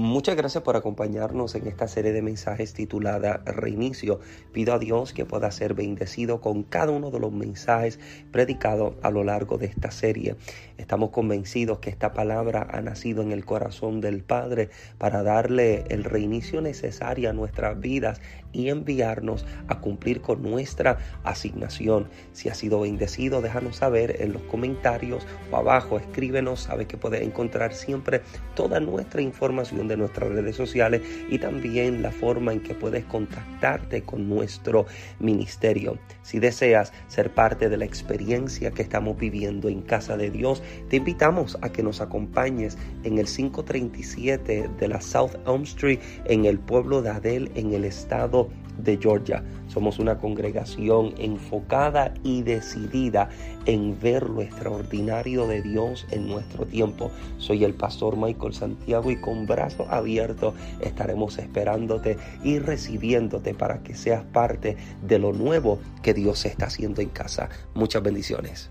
Muchas gracias por acompañarnos en esta serie de mensajes titulada Reinicio. Pido a Dios que pueda ser bendecido con cada uno de los mensajes predicados a lo largo de esta serie. Estamos convencidos que esta palabra ha nacido en el corazón del Padre para darle el reinicio necesario a nuestras vidas y enviarnos a cumplir con nuestra asignación. Si ha sido bendecido, déjanos saber en los comentarios o abajo, escríbenos, sabe que puedes encontrar siempre toda nuestra información de nuestras redes sociales y también la forma en que puedes contactarte con nuestro ministerio. Si deseas ser parte de la experiencia que estamos viviendo en casa de Dios, te invitamos a que nos acompañes en el 537 de la South Elm Street en el pueblo de Adel en el estado de Georgia. Somos una congregación enfocada y decidida en ver lo extraordinario de Dios en nuestro tiempo. Soy el pastor Michael Santiago y con brazos abiertos estaremos esperándote y recibiéndote para que seas parte de lo nuevo que Dios está haciendo en casa. Muchas bendiciones.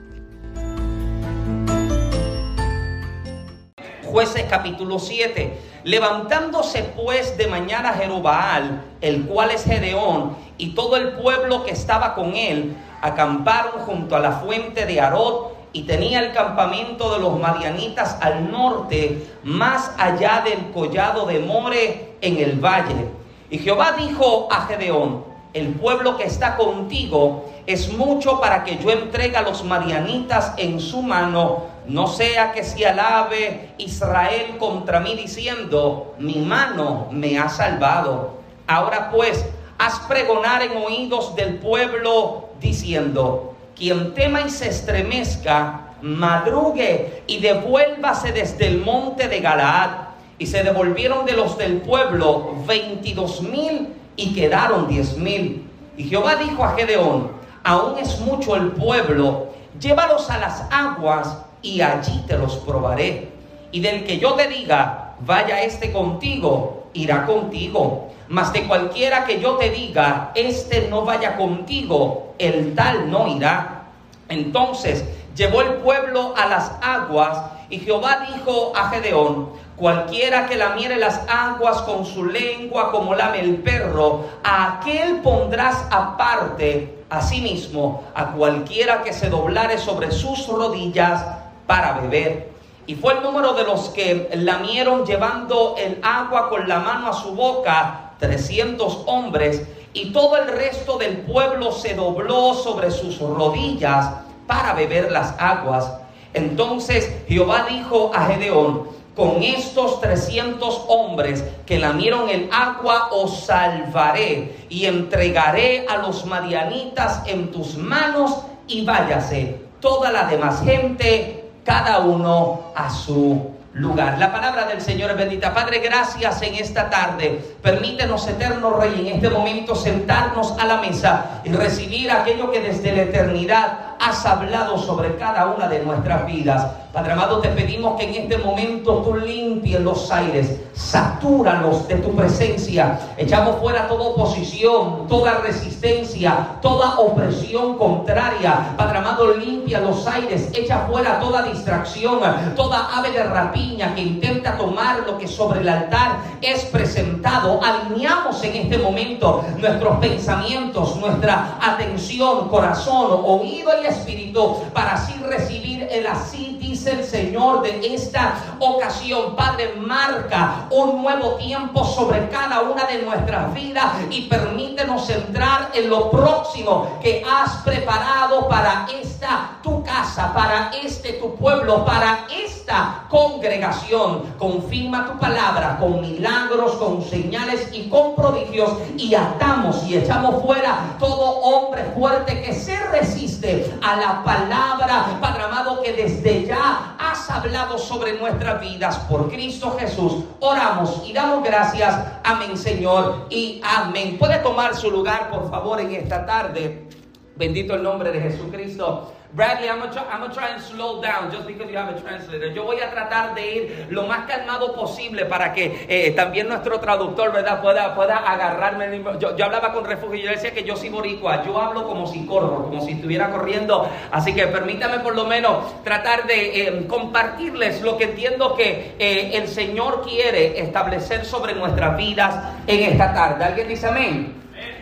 Jueces capítulo 7. Levantándose pues de mañana Jerobaal, el cual es Gedeón, y todo el pueblo que estaba con él, acamparon junto a la fuente de Arot, y tenía el campamento de los madianitas al norte, más allá del collado de More en el valle. Y Jehová dijo a Gedeón, el pueblo que está contigo es mucho para que yo entregue a los marianitas en su mano, no sea que se alabe Israel contra mí diciendo, mi mano me ha salvado. Ahora pues, haz pregonar en oídos del pueblo diciendo, quien tema y se estremezca, madrugue y devuélvase desde el monte de Galaad. Y se devolvieron de los del pueblo veintidós mil y quedaron diez mil. Y Jehová dijo a Gedeón, aún es mucho el pueblo, llévalos a las aguas y allí te los probaré. Y del que yo te diga, vaya este contigo, irá contigo. Mas de cualquiera que yo te diga, este no vaya contigo, el tal no irá. Entonces llevó el pueblo a las aguas y Jehová dijo a Gedeón, Cualquiera que lamiere las aguas con su lengua como lame el perro, a aquel pondrás aparte asimismo a cualquiera que se doblare sobre sus rodillas para beber. Y fue el número de los que lamieron llevando el agua con la mano a su boca, trescientos hombres, y todo el resto del pueblo se dobló sobre sus rodillas para beber las aguas. Entonces Jehová dijo a Gedeón, con estos 300 hombres que lamieron el agua os salvaré y entregaré a los madianitas en tus manos y váyase toda la demás gente, cada uno a su lugar. La palabra del Señor es bendita. Padre, gracias en esta tarde. Permítenos, eterno Rey, en este momento sentarnos a la mesa y recibir aquello que desde la eternidad has hablado sobre cada una de nuestras vidas. Padre amado, te pedimos que en este momento tú limpies los aires, satúralos de tu presencia. Echamos fuera toda oposición, toda resistencia, toda opresión contraria. Padre amado, limpia los aires, echa fuera toda distracción, toda ave de rapiña que intenta tomar lo que sobre el altar es presentado. Alineamos en este momento nuestros pensamientos, nuestra atención, corazón, oído y espíritu para así recibir el así dice el Señor de esta ocasión. Padre, marca un nuevo tiempo sobre cada una de nuestras vidas y permítenos entrar en lo próximo que has preparado para esta tu casa, para este tu pueblo, para esta congregación. Confirma tu palabra con milagros, con señales y con prodigios y atamos y echamos fuera todo hombre fuerte que se resiste a la palabra, Padre amado, que desde ya has hablado sobre nuestras vidas por Cristo Jesús. Oramos y damos gracias. Amén, Señor, y amén. Puede tomar su lugar, por favor, en esta tarde. Bendito el nombre de Jesucristo. Bradley, I'm I'm gonna try and slow down just because you have a translator. Yo voy a tratar de ir lo más calmado posible para que eh, también nuestro traductor, ¿verdad?, pueda, pueda agarrarme. Yo, yo, hablaba con refugio y yo decía que yo soy boricua. Yo hablo como si corro, como si estuviera corriendo. Así que permítame por lo menos tratar de eh, compartirles lo que entiendo que eh, el Señor quiere establecer sobre nuestras vidas en esta tarde. ¿Alguien dice amén?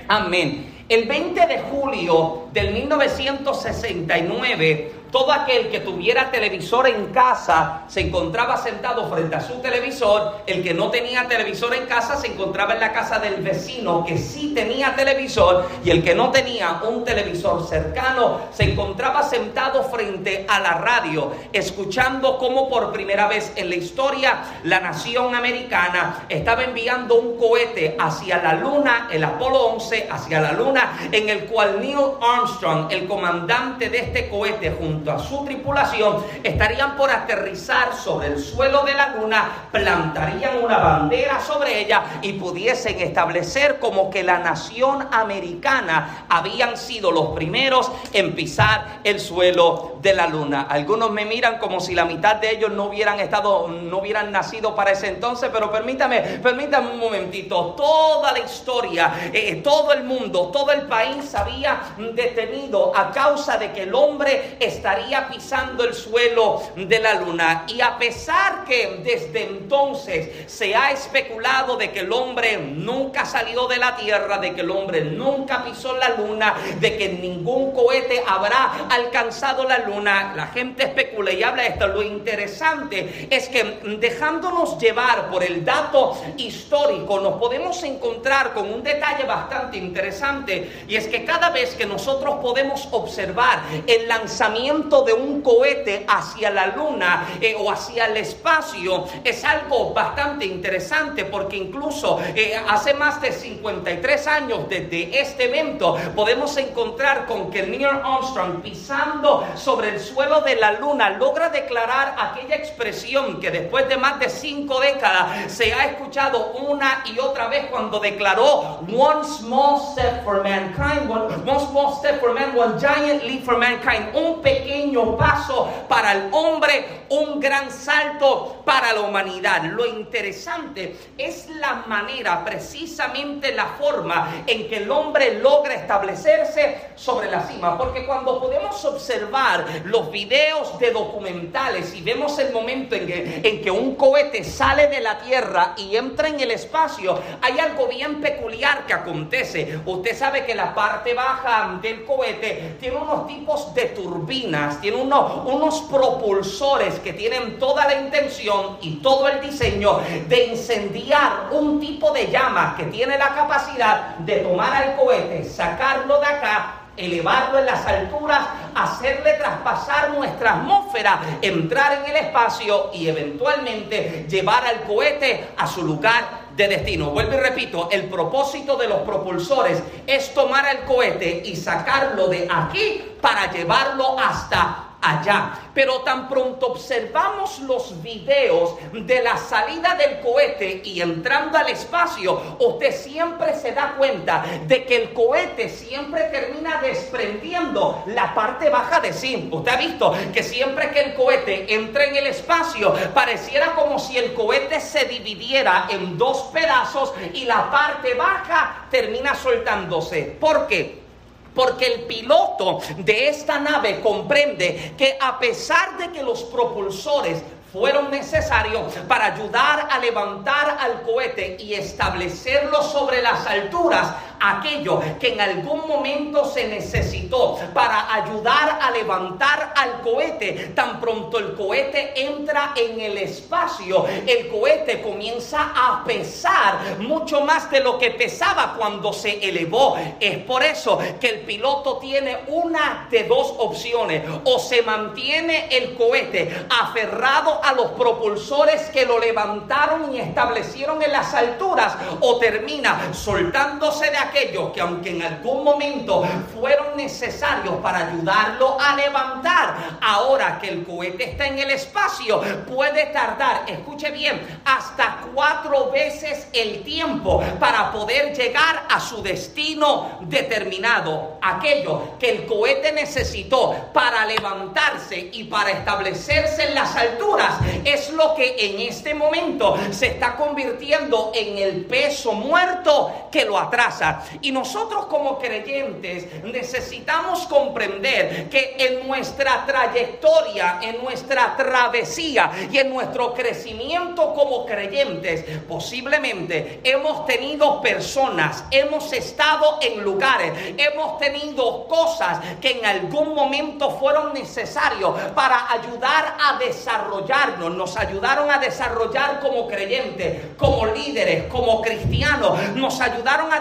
Amén. El 20 de julio del 1969 todo aquel que tuviera televisor en casa se encontraba sentado frente a su televisor. El que no tenía televisor en casa se encontraba en la casa del vecino que sí tenía televisor. Y el que no tenía un televisor cercano se encontraba sentado frente a la radio, escuchando cómo por primera vez en la historia la nación americana estaba enviando un cohete hacia la luna, el Apolo 11, hacia la luna, en el cual Neil Armstrong, el comandante de este cohete, junto a su tripulación estarían por aterrizar sobre el suelo de la luna, plantarían una bandera sobre ella y pudiesen establecer como que la nación americana habían sido los primeros en pisar el suelo de la luna. Algunos me miran como si la mitad de ellos no hubieran estado, no hubieran nacido para ese entonces, pero permítame, permítame un momentito. Toda la historia, eh, todo el mundo, todo el país había detenido a causa de que el hombre está estaría pisando el suelo de la luna. Y a pesar que desde entonces se ha especulado de que el hombre nunca salió de la tierra, de que el hombre nunca pisó la luna, de que ningún cohete habrá alcanzado la luna, la gente especula y habla de esto. Lo interesante es que dejándonos llevar por el dato histórico, nos podemos encontrar con un detalle bastante interesante y es que cada vez que nosotros podemos observar el lanzamiento de un cohete hacia la luna eh, o hacia el espacio es algo bastante interesante porque incluso eh, hace más de 53 años desde este evento podemos encontrar con que Neil Armstrong pisando sobre el suelo de la luna logra declarar aquella expresión que después de más de cinco décadas se ha escuchado una y otra vez cuando declaró one small step for mankind, one, small step for man, one giant leap for mankind, un pequeño paso para el hombre, un gran salto para la humanidad. Lo interesante es la manera, precisamente la forma en que el hombre logra establecerse sobre la cima. Porque cuando podemos observar los videos de documentales y vemos el momento en que, en que un cohete sale de la Tierra y entra en el espacio, hay algo bien peculiar que acontece. Usted sabe que la parte baja del cohete tiene unos tipos de turbinas tiene unos, unos propulsores que tienen toda la intención y todo el diseño de incendiar un tipo de llama que tiene la capacidad de tomar al cohete, sacarlo de acá, elevarlo en las alturas, hacerle traspasar nuestra atmósfera, entrar en el espacio y eventualmente llevar al cohete a su lugar de destino. Vuelvo y repito, el propósito de los propulsores es tomar el cohete y sacarlo de aquí para llevarlo hasta allá. Pero tan pronto observamos los videos de la salida del cohete y entrando al espacio, usted siempre se da cuenta de que el cohete siempre termina desprendiendo la parte baja de sí. Usted ha visto que siempre que el cohete entra en el espacio, pareciera como si el cohete se dividiera en dos pedazos y la parte baja termina soltándose. ¿Por qué? Porque el piloto de esta nave comprende que a pesar de que los propulsores fueron necesarios para ayudar a levantar al cohete y establecerlo sobre las alturas, aquello que en algún momento se necesitó para ayudar a levantar al cohete. Tan pronto el cohete entra en el espacio, el cohete comienza a pesar mucho más de lo que pesaba cuando se elevó. Es por eso que el piloto tiene una de dos opciones. O se mantiene el cohete aferrado a los propulsores que lo levantaron y establecieron en las alturas, o termina soltándose de aquellos que aunque en algún momento fueron necesarios para ayudarlo a levantar, ahora que el cohete está en el espacio, puede tardar, escuche bien, hasta cuatro veces el tiempo para poder llegar a su destino determinado. Aquello que el cohete necesitó para levantarse y para establecerse en las alturas es lo que en este momento se está convirtiendo en el peso muerto que lo atrasa. Y nosotros como creyentes necesitamos comprender que en nuestra trayectoria, en nuestra travesía y en nuestro crecimiento como creyentes, posiblemente hemos tenido personas, hemos estado en lugares, hemos tenido cosas que en algún momento fueron necesarios para ayudar a desarrollarnos, nos ayudaron a desarrollar como creyentes, como líderes, como cristianos, nos ayudaron a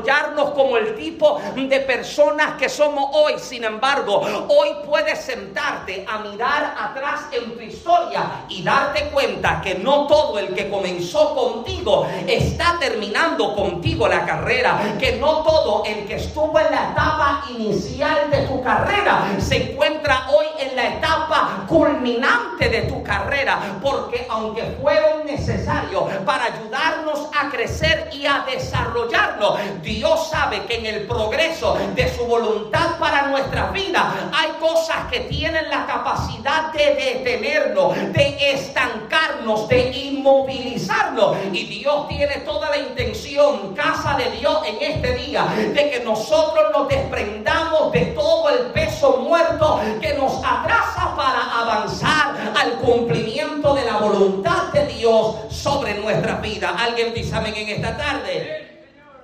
desarrollarnos como el tipo de personas que somos hoy. Sin embargo, hoy puedes sentarte a mirar atrás en tu historia y darte cuenta que no todo el que comenzó contigo está terminando contigo la carrera, que no todo el que estuvo en la etapa inicial de tu carrera se encuentra hoy en la etapa culminante de tu carrera, porque aunque fueron necesarios para ayudarnos a crecer y a desarrollarnos, Dios sabe que en el progreso de su voluntad para nuestra vida hay cosas que tienen la capacidad de detenernos, de estancarnos, de inmovilizarnos. Y Dios tiene toda la intención, casa de Dios, en este día, de que nosotros nos desprendamos de todo el peso muerto que nos atrasa para avanzar al cumplimiento de la voluntad de Dios sobre nuestra vida. ¿Alguien dice amén en esta tarde?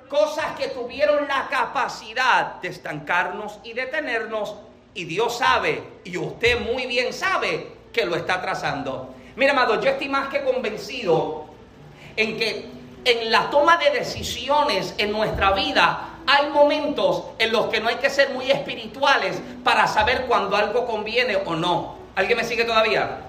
Cosas que tuvieron la capacidad de estancarnos y detenernos. Y Dios sabe, y usted muy bien sabe, que lo está trazando. Mira, amado, yo estoy más que convencido en que en la toma de decisiones en nuestra vida hay momentos en los que no hay que ser muy espirituales para saber cuando algo conviene o no. ¿Alguien me sigue todavía?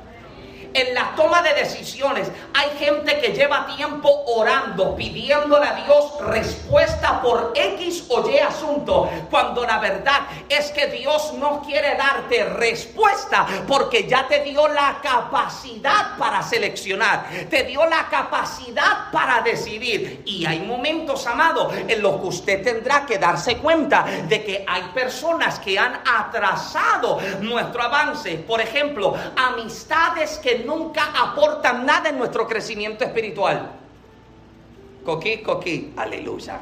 En la toma de decisiones. Hay gente que lleva tiempo orando, pidiéndole a Dios respuesta por X o Y asunto, cuando la verdad es que Dios no quiere darte respuesta porque ya te dio la capacidad para seleccionar, te dio la capacidad para decidir. Y hay momentos, amado, en los que usted tendrá que darse cuenta de que hay personas que han atrasado nuestro avance. Por ejemplo, amistades que nunca aportan nada en nuestro crecimiento espiritual. Coquí, coquí, aleluya.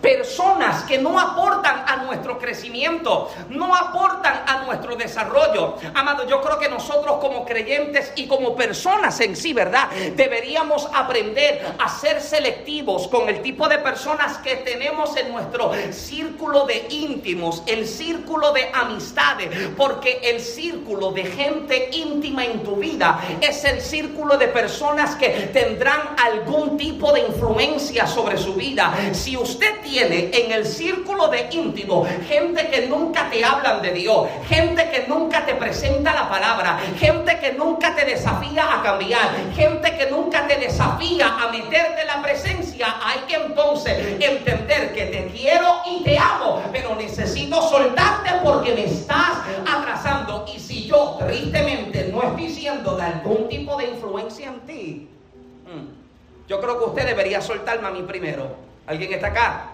Personas que no aportan a nuestro crecimiento, no aportan a nuestro desarrollo. Amado, yo creo que nosotros como creyentes y como personas en sí, ¿verdad? Deberíamos aprender a ser selectivos con el tipo de personas que tenemos en nuestro círculo de íntimos, el círculo de amistades, porque el círculo de gente íntima en tu vida es el círculo de personas que tendrán algún tipo de influencia sobre su vida. Si usted tiene en el círculo de íntimo gente que nunca te hablan de Dios, gente que nunca te presenta la palabra, gente que nunca te desafía a cambiar, gente que nunca te desafía a meterte la presencia, hay que entonces entender que te quiero y te amo, pero necesito soltarte porque me estás atrasando. Y si yo tristemente no estoy siendo de algún tipo de influencia en ti, mm, yo creo que usted debería soltarme a mí primero. ¿Alguien está acá?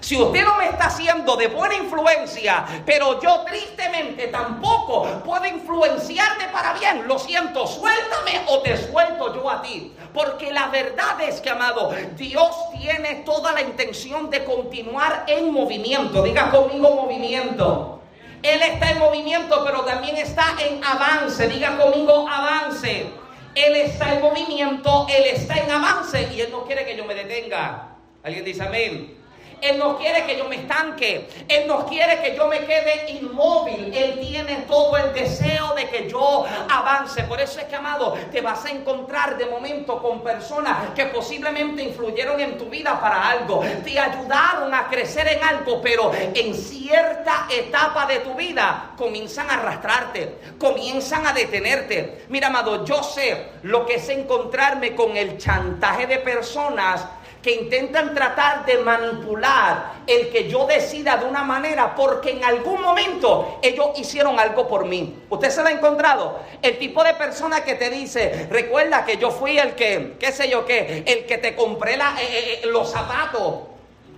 Si usted no me está haciendo de buena influencia, pero yo tristemente tampoco puedo influenciarte para bien, lo siento, suéltame o te suelto yo a ti. Porque la verdad es que, amado, Dios tiene toda la intención de continuar en movimiento. Diga conmigo movimiento. Él está en movimiento, pero también está en avance. Diga conmigo avance. Él está en movimiento, Él está en avance y Él no quiere que yo me detenga. ¿Alguien dice amén? Él no quiere que yo me estanque. Él no quiere que yo me quede inmóvil. Él tiene todo el deseo de que yo avance. Por eso es que, amado, te vas a encontrar de momento con personas que posiblemente influyeron en tu vida para algo. Te ayudaron a crecer en algo, pero en cierta etapa de tu vida comienzan a arrastrarte, comienzan a detenerte. Mira, amado, yo sé lo que es encontrarme con el chantaje de personas que intentan tratar de manipular el que yo decida de una manera porque en algún momento ellos hicieron algo por mí. ¿Usted se lo ha encontrado? El tipo de persona que te dice, recuerda que yo fui el que, qué sé yo qué, el que te compré la, eh, eh, eh, los zapatos.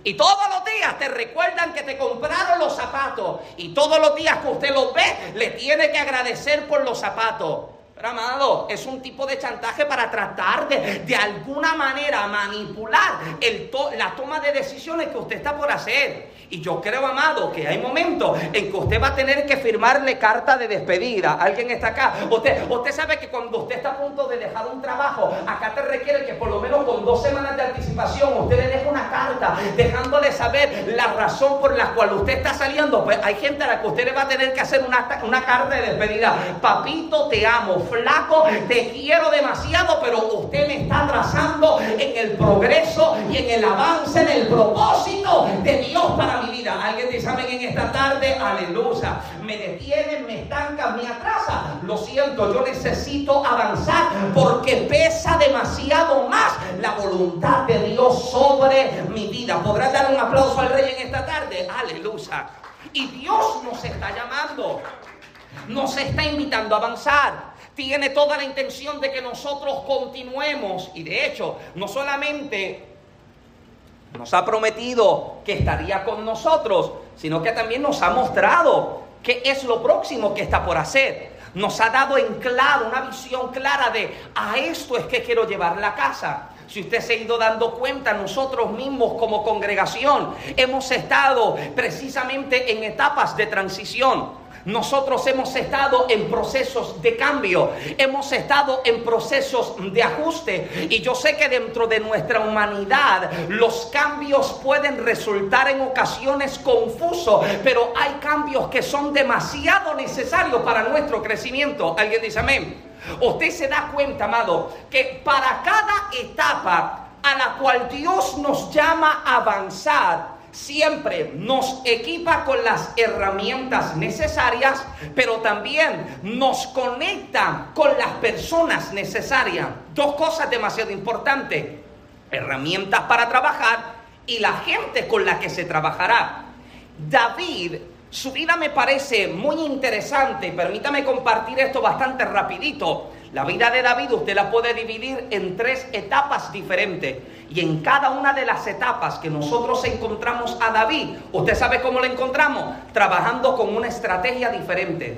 Y todos los días te recuerdan que te compraron los zapatos. Y todos los días que usted los ve, le tiene que agradecer por los zapatos. Pero amado, es un tipo de chantaje para tratar de, de alguna manera manipular el la toma de decisiones que usted está por hacer. Y yo creo, amado, que hay momentos en que usted va a tener que firmarle carta de despedida. ¿Alguien está acá? Usted, usted sabe que cuando usted está a punto de dejar un trabajo, acá te requiere que por lo menos con dos semanas de anticipación usted le deje una carta dejándole saber la razón por la cual usted está saliendo. Pues hay gente a la que usted le va a tener que hacer una, una carta de despedida. Papito, te amo flaco, te quiero demasiado, pero usted me está atrasando en el progreso y en el avance, en el propósito de Dios para mi vida. Alguien dice amén en esta tarde, aleluya. Me detiene, me estanca, me atrasa. Lo siento, yo necesito avanzar porque pesa demasiado más la voluntad de Dios sobre mi vida. ¿Podrás dar un aplauso al rey en esta tarde? Aleluya. Y Dios nos está llamando nos está invitando a avanzar tiene toda la intención de que nosotros continuemos. Y de hecho, no solamente nos ha prometido que estaría con nosotros, sino que también nos ha mostrado qué es lo próximo que está por hacer. Nos ha dado en claro una visión clara de a esto es que quiero llevar la casa. Si usted se ha ido dando cuenta, nosotros mismos como congregación hemos estado precisamente en etapas de transición. Nosotros hemos estado en procesos de cambio, hemos estado en procesos de ajuste y yo sé que dentro de nuestra humanidad los cambios pueden resultar en ocasiones confusos, pero hay cambios que son demasiado necesarios para nuestro crecimiento. ¿Alguien dice amén? Usted se da cuenta, amado, que para cada etapa a la cual Dios nos llama a avanzar, siempre nos equipa con las herramientas necesarias, pero también nos conecta con las personas necesarias. Dos cosas demasiado importantes. Herramientas para trabajar y la gente con la que se trabajará. David, su vida me parece muy interesante. Permítame compartir esto bastante rapidito. La vida de David usted la puede dividir en tres etapas diferentes. Y en cada una de las etapas que nosotros encontramos a David, usted sabe cómo lo encontramos, trabajando con una estrategia diferente,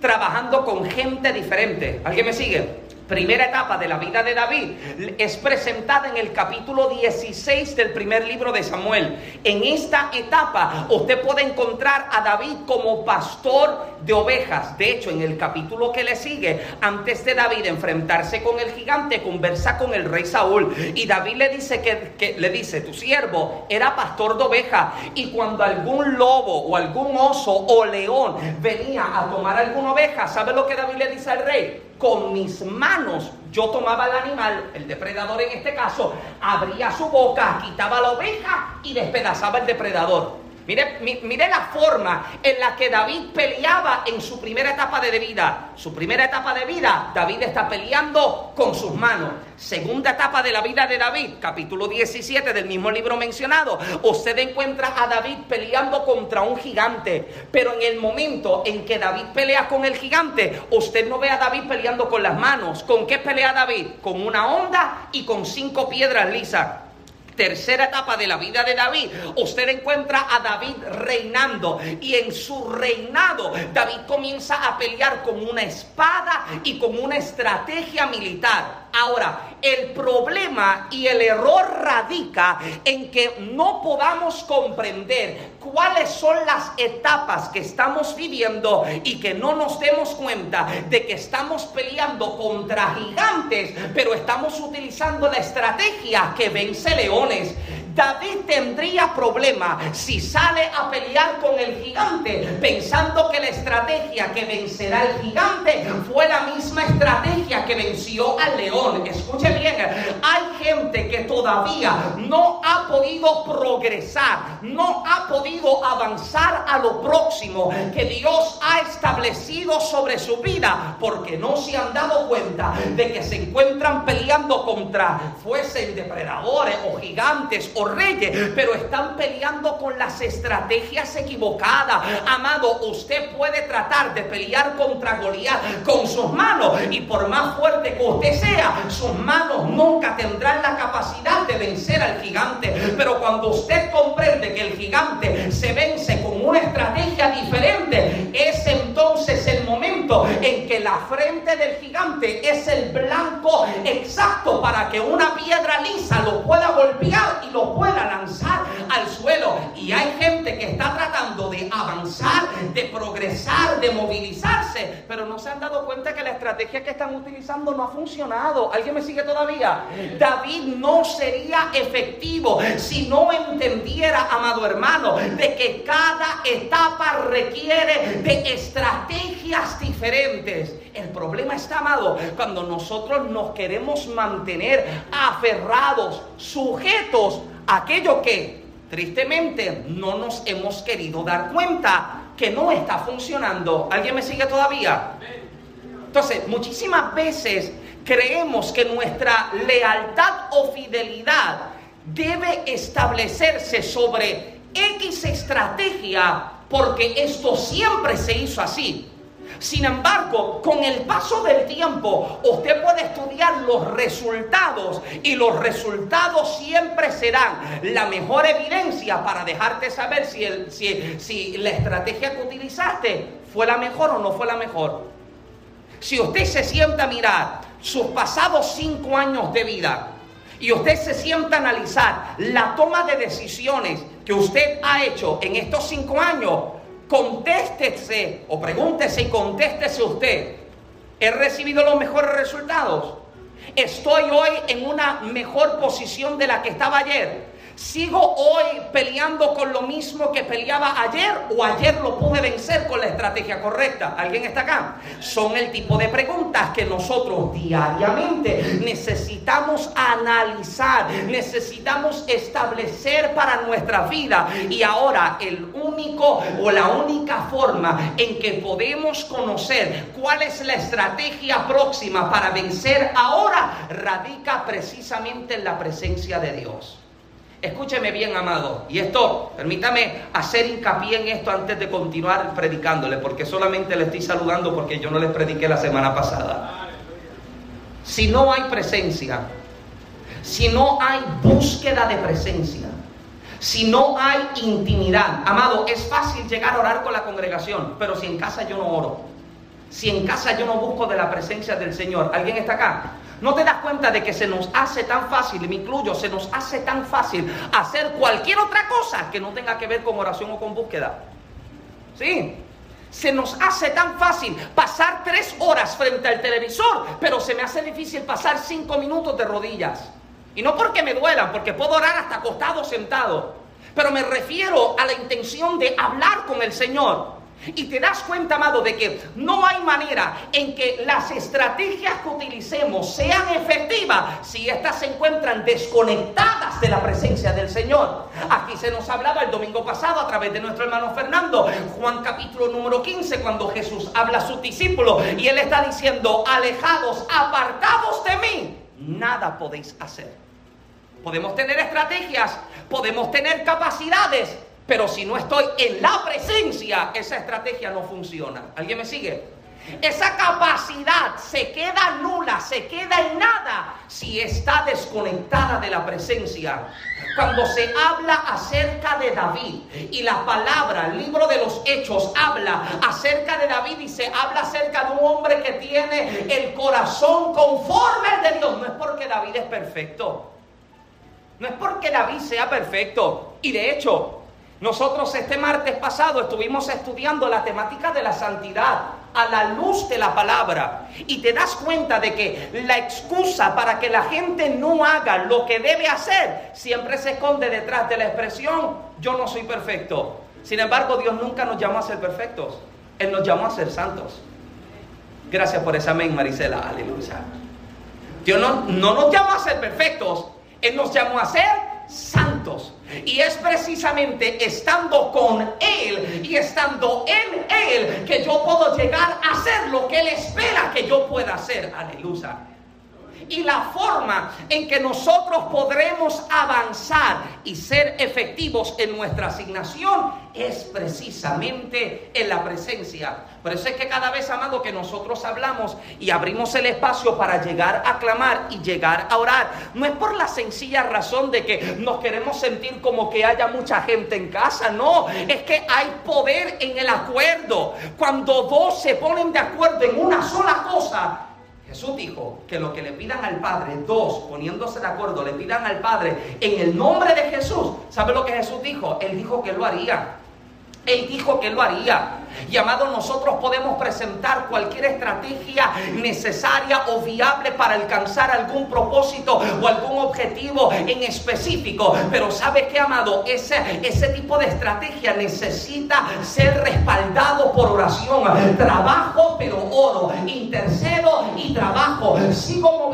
trabajando con gente diferente. ¿Alguien me sigue? Primera etapa de la vida de David es presentada en el capítulo 16 del primer libro de Samuel. En esta etapa usted puede encontrar a David como pastor de ovejas. De hecho, en el capítulo que le sigue, antes de David enfrentarse con el gigante, conversa con el rey Saúl y David le dice que, le dice, tu siervo era pastor de ovejas y cuando algún lobo o algún oso o león venía a tomar alguna oveja, ¿sabe lo que David le dice al rey? Con mis manos yo tomaba el animal, el depredador en este caso, abría su boca, quitaba la oveja y despedazaba el depredador. Mire, mire, la forma en la que David peleaba en su primera etapa de vida. Su primera etapa de vida, David está peleando con sus manos. Segunda etapa de la vida de David, capítulo 17 del mismo libro mencionado. Usted encuentra a David peleando contra un gigante. Pero en el momento en que David pelea con el gigante, usted no ve a David peleando con las manos. ¿Con qué pelea David? Con una onda y con cinco piedras lisas tercera etapa de la vida de David, usted encuentra a David reinando y en su reinado David comienza a pelear con una espada y con una estrategia militar. Ahora, el problema y el error radica en que no podamos comprender cuáles son las etapas que estamos viviendo y que no nos demos cuenta de que estamos peleando contra gigantes, pero estamos utilizando la estrategia que vence leones. David tendría problema si sale a pelear con el gigante pensando que la estrategia que vencerá el gigante fue la misma estrategia que venció al león. Escuche bien, hay gente que todavía no ha podido progresar, no ha podido avanzar a lo próximo que Dios ha establecido sobre su vida porque no se han dado cuenta de que se encuentran peleando contra fuesen depredadores o gigantes o reyes, pero están peleando con las estrategias equivocadas. Amado, usted puede tratar de pelear contra Goliat con sus manos y por más fuerte que usted sea, sus manos nunca tendrán la capacidad de vencer al gigante. Pero cuando usted comprende que el gigante se vence con una estrategia diferente, es entonces el en que la frente del gigante es el blanco exacto para que una piedra lisa lo pueda golpear y lo pueda lanzar al suelo. Y hay gente que está tratando de avanzar, de progresar, de movilizarse, pero no se han dado cuenta que la estrategia que están utilizando no ha funcionado. ¿Alguien me sigue todavía? David no sería efectivo si no entendiera, amado hermano, de que cada etapa requiere de estrategias diferentes. El problema está, amado, cuando nosotros nos queremos mantener aferrados, sujetos a aquello que tristemente no nos hemos querido dar cuenta que no está funcionando. ¿Alguien me sigue todavía? Entonces, muchísimas veces creemos que nuestra lealtad o fidelidad debe establecerse sobre X estrategia porque esto siempre se hizo así. Sin embargo, con el paso del tiempo, usted puede estudiar los resultados y los resultados siempre serán la mejor evidencia para dejarte saber si, la estrategia que utilizaste fue la mejor o no fue la mejor. Si usted se sienta a mirar sus pasados cinco años de vida y usted se sienta a analizar la toma de decisiones que usted ha hecho en estos cinco años, contéstese o pregúntese y contéstese usted, ¿he recibido los mejores resultados? ¿Estoy hoy en una mejor posición de la que estaba ayer? ¿Sigo hoy peleando con lo mismo que peleaba ayer o ayer lo pude vencer con la estrategia correcta? ¿Alguien está acá? Son el tipo de preguntas que nosotros diariamente necesitamos analizar, necesitamos establecer para nuestra vida. Y ahora el único o la única forma en que podemos conocer cuál es la estrategia próxima para vencer ahora radica precisamente en la presencia de Dios. Escúcheme bien, amado. Y esto, permítame hacer hincapié en esto antes de continuar predicándole, porque solamente le estoy saludando porque yo no les prediqué la semana pasada. Si no hay presencia, si no hay búsqueda de presencia, si no hay intimidad, amado, es fácil llegar a orar con la congregación, pero si en casa yo no oro, si en casa yo no busco de la presencia del Señor, ¿alguien está acá? ¿No te das cuenta de que se nos hace tan fácil, y me incluyo, se nos hace tan fácil hacer cualquier otra cosa que no tenga que ver con oración o con búsqueda? Sí, se nos hace tan fácil pasar tres horas frente al televisor, pero se me hace difícil pasar cinco minutos de rodillas. Y no porque me duelan, porque puedo orar hasta acostado sentado. Pero me refiero a la intención de hablar con el Señor. Y te das cuenta, amado, de que no hay manera en que las estrategias que utilicemos sean efectivas si éstas se encuentran desconectadas de la presencia del Señor. Aquí se nos hablaba el domingo pasado a través de nuestro hermano Fernando, Juan capítulo número 15, cuando Jesús habla a sus discípulos y él está diciendo, alejados, apartados de mí, nada podéis hacer. Podemos tener estrategias, podemos tener capacidades, pero si no estoy en la presencia, esa estrategia no funciona. ¿Alguien me sigue? Esa capacidad se queda nula, se queda en nada si está desconectada de la presencia. Cuando se habla acerca de David y la palabra, el libro de los hechos habla acerca de David y se habla acerca de un hombre que tiene el corazón conforme de Dios, no es porque David es perfecto. No es porque David sea perfecto. Y de hecho, nosotros este martes pasado estuvimos estudiando la temática de la santidad. a la luz de la palabra y te das cuenta de que la excusa para que la gente no haga lo que debe hacer siempre se esconde detrás de la expresión yo no soy perfecto. Sin embargo, Dios nunca nos llamó a ser perfectos. Él nos llamó a ser santos. Gracias por ese amén, Marisela. Aleluya. Dios no, no nos llamó a ser perfectos. Él nos llamó a ser santos. Y es precisamente estando con Él y estando en Él que yo puedo llegar a hacer lo que Él espera que yo pueda hacer. Aleluya. Y la forma en que nosotros podremos avanzar y ser efectivos en nuestra asignación es precisamente en la presencia. Por eso es que cada vez, amado, que nosotros hablamos y abrimos el espacio para llegar a clamar y llegar a orar, no es por la sencilla razón de que nos queremos sentir como que haya mucha gente en casa, no, es que hay poder en el acuerdo. Cuando dos se ponen de acuerdo en una sola cosa, Jesús dijo que lo que le pidan al Padre, dos, poniéndose de acuerdo, le pidan al Padre en el nombre de Jesús. ¿Sabe lo que Jesús dijo? Él dijo que lo haría. Él dijo que lo haría. Y amado, nosotros podemos presentar cualquier estrategia necesaria o viable para alcanzar algún propósito o algún objetivo en específico. Pero ¿sabe qué, amado? Ese, ese tipo de estrategia necesita ser respaldado por oración. Trabajo, pero oro. Intercedo y trabajo. Sigo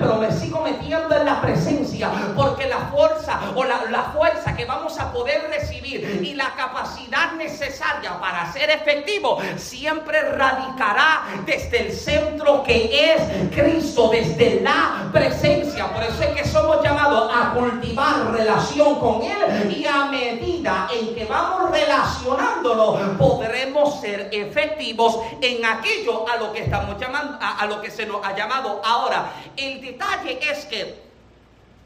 pero me sigo metiendo en la presencia. Porque la fuerza o la, la fuerza que vamos a poder recibir y la capacidad necesaria para ser efectivo siempre radicará desde el centro que es Cristo, desde la presencia. Por eso es que somos llamados a cultivar relación con Él y a medida en que vamos relacionándonos podremos ser efectivos en aquello a lo que estamos llamando, a, a lo que se nos ha llamado ahora. El detalle es que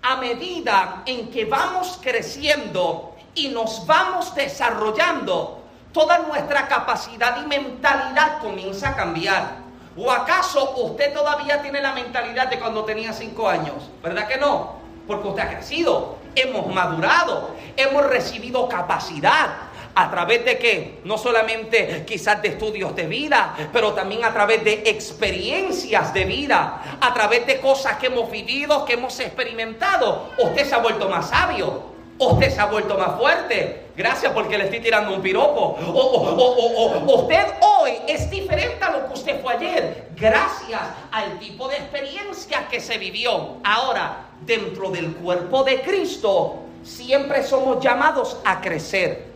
a medida en que vamos creciendo y nos vamos desarrollando, toda nuestra capacidad y mentalidad comienza a cambiar. ¿O acaso usted todavía tiene la mentalidad de cuando tenía cinco años? ¿Verdad que no? Porque usted ha crecido, hemos madurado, hemos recibido capacidad. ¿A través de qué? No solamente quizás de estudios de vida, pero también a través de experiencias de vida, a través de cosas que hemos vivido, que hemos experimentado. Usted se ha vuelto más sabio, Usted se ha vuelto más fuerte. Gracias porque le estoy tirando un piropo. O, usted hoy es diferente a lo que usted fue ayer. Gracias al tipo de experiencia que se vivió. Ahora, dentro del cuerpo de Cristo, siempre somos llamados a crecer.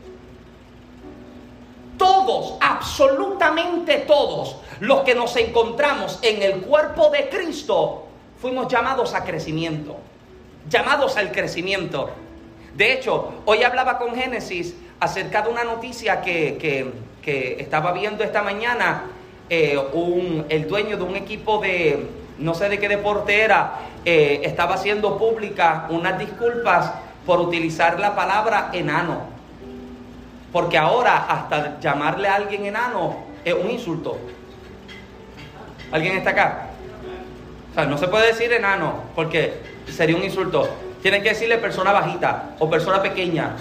Todos, absolutamente todos, los que nos encontramos en el cuerpo de Cristo, fuimos llamados a crecimiento. Llamados al crecimiento. De hecho, hoy hablaba con Génesis acerca de una noticia que, estaba viendo esta mañana. Eh, el dueño de un equipo de, no sé de qué deporte era, eh, estaba haciendo pública unas disculpas por utilizar la palabra enano. Porque ahora hasta llamarle a alguien enano es un insulto. ¿Alguien está acá? O sea, no se puede decir enano porque sería un insulto. Tienen que decirle persona bajita o persona pequeña.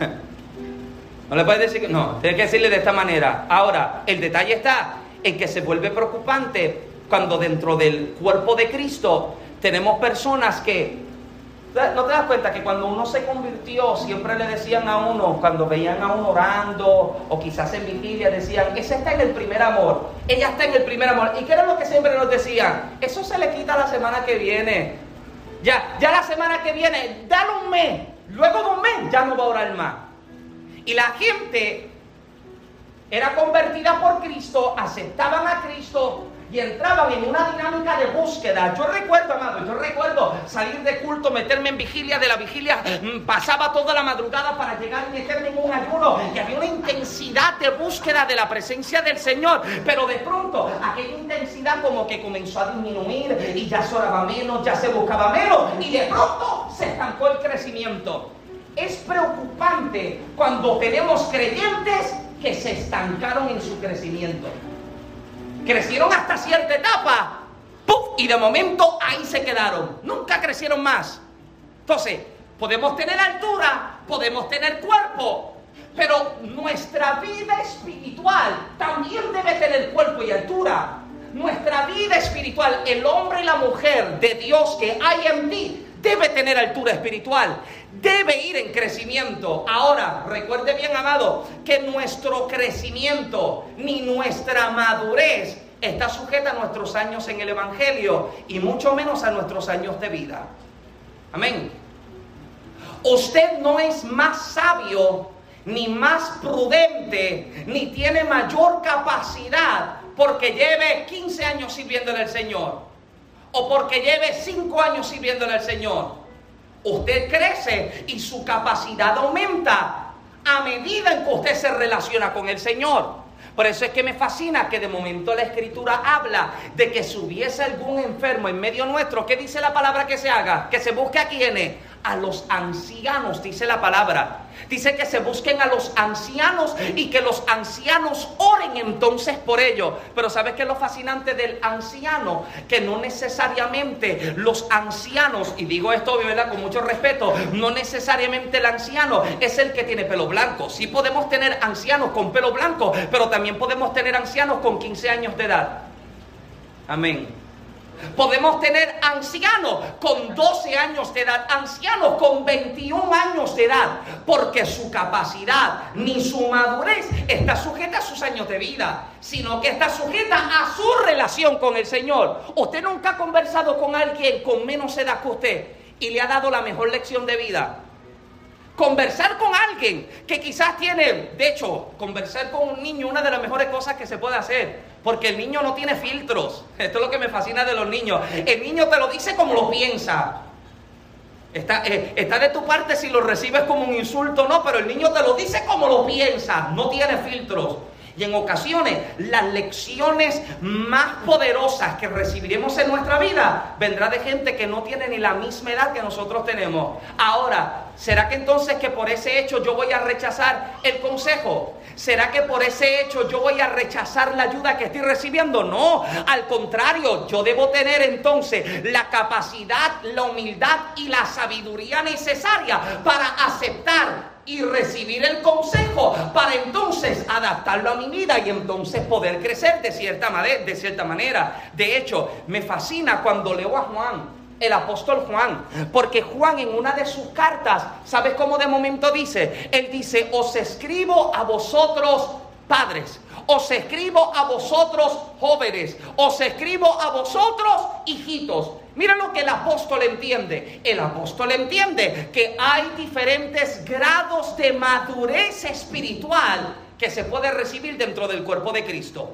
No le puedes decir que no, tiene que decirle de esta manera. Ahora, el detalle está en que se vuelve preocupante cuando dentro del cuerpo de Cristo tenemos personas que ¿No te das cuenta que cuando uno se convirtió, siempre le decían a uno, cuando veían a uno orando, o quizás en vigilia, decían, ese está en el primer amor, ella está en el primer amor. ¿Y qué era lo que siempre nos decían? Eso se le quita la semana que viene. Ya, ya la semana que viene, dale un mes. Luego de un mes ya no va a orar más. Y la gente era convertida por Cristo, aceptaban a Cristo, y entraban en una dinámica de búsqueda. Yo recuerdo, amado, yo recuerdo salir de culto, meterme en vigilia, de la vigilia mm, pasaba toda la madrugada para llegar y meterme en un ayuno y había una intensidad de búsqueda de la presencia del Señor, pero de pronto aquella intensidad como que comenzó a disminuir y ya se oraba menos, ya se buscaba menos y de pronto se estancó el crecimiento. Es preocupante cuando tenemos creyentes que se estancaron en su crecimiento crecieron hasta cierta etapa, y de momento ahí se quedaron, nunca crecieron más. Entonces, podemos tener altura, podemos tener cuerpo, pero nuestra vida espiritual también debe tener y altura. Nuestra vida espiritual, el hombre y la mujer de Dios que hay en ti, debe tener altura espiritual, debe ir en crecimiento. Ahora, recuerde bien, amado, que nuestro crecimiento ni nuestra madurez está sujeta a nuestros años en el Evangelio y mucho menos a nuestros años de vida. Amén. Usted no es más sabio, ni más prudente, ni tiene mayor capacidad porque lleve 15 años sirviéndole al Señor o porque lleve 5 años sirviéndole al Señor. Usted crece y su capacidad aumenta a medida en que usted se relaciona con el Señor. Por eso es que me fascina que de momento la escritura habla de que si hubiese algún enfermo en medio nuestro, ¿qué dice la palabra que se haga? Que se busque a quienes, a los ancianos, dice la palabra. Dice que se busquen a los ancianos y que los ancianos oren entonces por ellos. Pero ¿sabes qué es lo fascinante del anciano? Que no necesariamente los ancianos, y digo esto ¿verdad? con mucho respeto, no necesariamente el anciano es el que tiene pelo blanco. Sí podemos tener ancianos con pelo blanco, pero también podemos tener ancianos con 15 años de edad. Amén. Podemos tener ancianos con 12 años de edad, ancianos con 21 años de edad, porque su capacidad ni su madurez está sujeta a sus años de vida, sino que está sujeta a su relación con el Señor. Usted nunca ha conversado con alguien con menos edad que usted y le ha dado la mejor lección de vida. Conversar con alguien que quizás tiene, de hecho, conversar con un niño, una de las mejores cosas que se puede hacer, porque el niño no tiene filtros. Esto es lo que me fascina de los niños. El niño te lo dice como lo piensa. Está, eh, está de tu parte si lo recibes como un insulto o no, pero el niño te lo dice como lo piensa, no tiene filtros. Y en ocasiones las lecciones más poderosas que recibiremos en nuestra vida vendrá de gente que no tiene ni la misma edad que nosotros tenemos. Ahora, ¿será que entonces que por ese hecho yo voy a rechazar el consejo? ¿Será que por ese hecho yo voy a rechazar la ayuda que estoy recibiendo? No, al contrario, yo debo tener entonces la capacidad, la humildad y la sabiduría necesaria para aceptar y recibir el consejo para entonces adaptarlo a mi vida y entonces poder crecer de cierta, manera, de cierta manera. De hecho, me fascina cuando leo a Juan, el apóstol Juan, porque Juan en una de sus cartas, ¿sabes cómo de momento dice? Él dice, os escribo a vosotros padres, os escribo a vosotros jóvenes, os escribo a vosotros hijitos. Mira lo que el apóstol entiende. El apóstol entiende que hay diferentes grados de madurez espiritual que se puede recibir dentro del cuerpo de Cristo.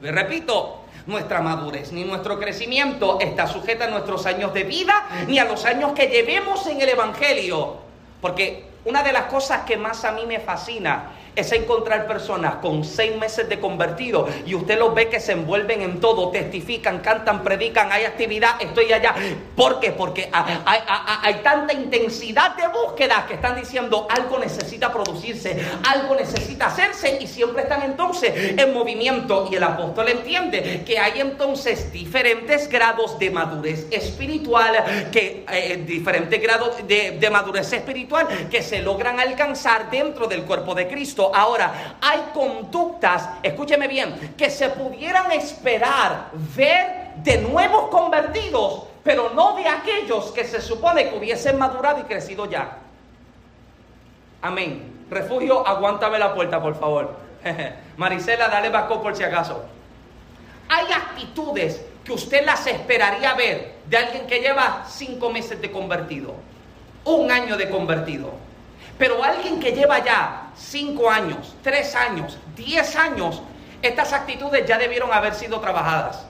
Le repito, nuestra madurez ni nuestro crecimiento está sujeta a nuestros años de vida ni a los años que llevemos en el Evangelio. Porque una de las cosas que más a mí me fascina es encontrar personas con seis meses de convertido y usted los ve que se envuelven en todo, testifican, cantan, predican, hay actividad, estoy allá. ¿Por qué? Porque hay, tanta intensidad de búsqueda que están diciendo algo necesita producirse, algo necesita hacerse y siempre están entonces en movimiento. Y el apóstol entiende que hay entonces diferentes grados de madurez espiritual, que eh, diferentes grados de, de madurez espiritual que se logran alcanzar dentro del cuerpo de Cristo. Ahora, hay conductas, escúcheme bien, que se pudieran esperar ver de nuevos convertidos, pero no de aquellos que se supone que hubiesen madurado y crecido ya. Amén. Refugio, aguántame la puerta, por favor. Marisela, dale bacó por si acaso. Hay actitudes que usted las esperaría ver de alguien que lleva cinco meses de convertido, un año de convertido. Pero alguien que lleva ya 5 años, 3 años, 10 años, estas actitudes ya debieron haber sido trabajadas.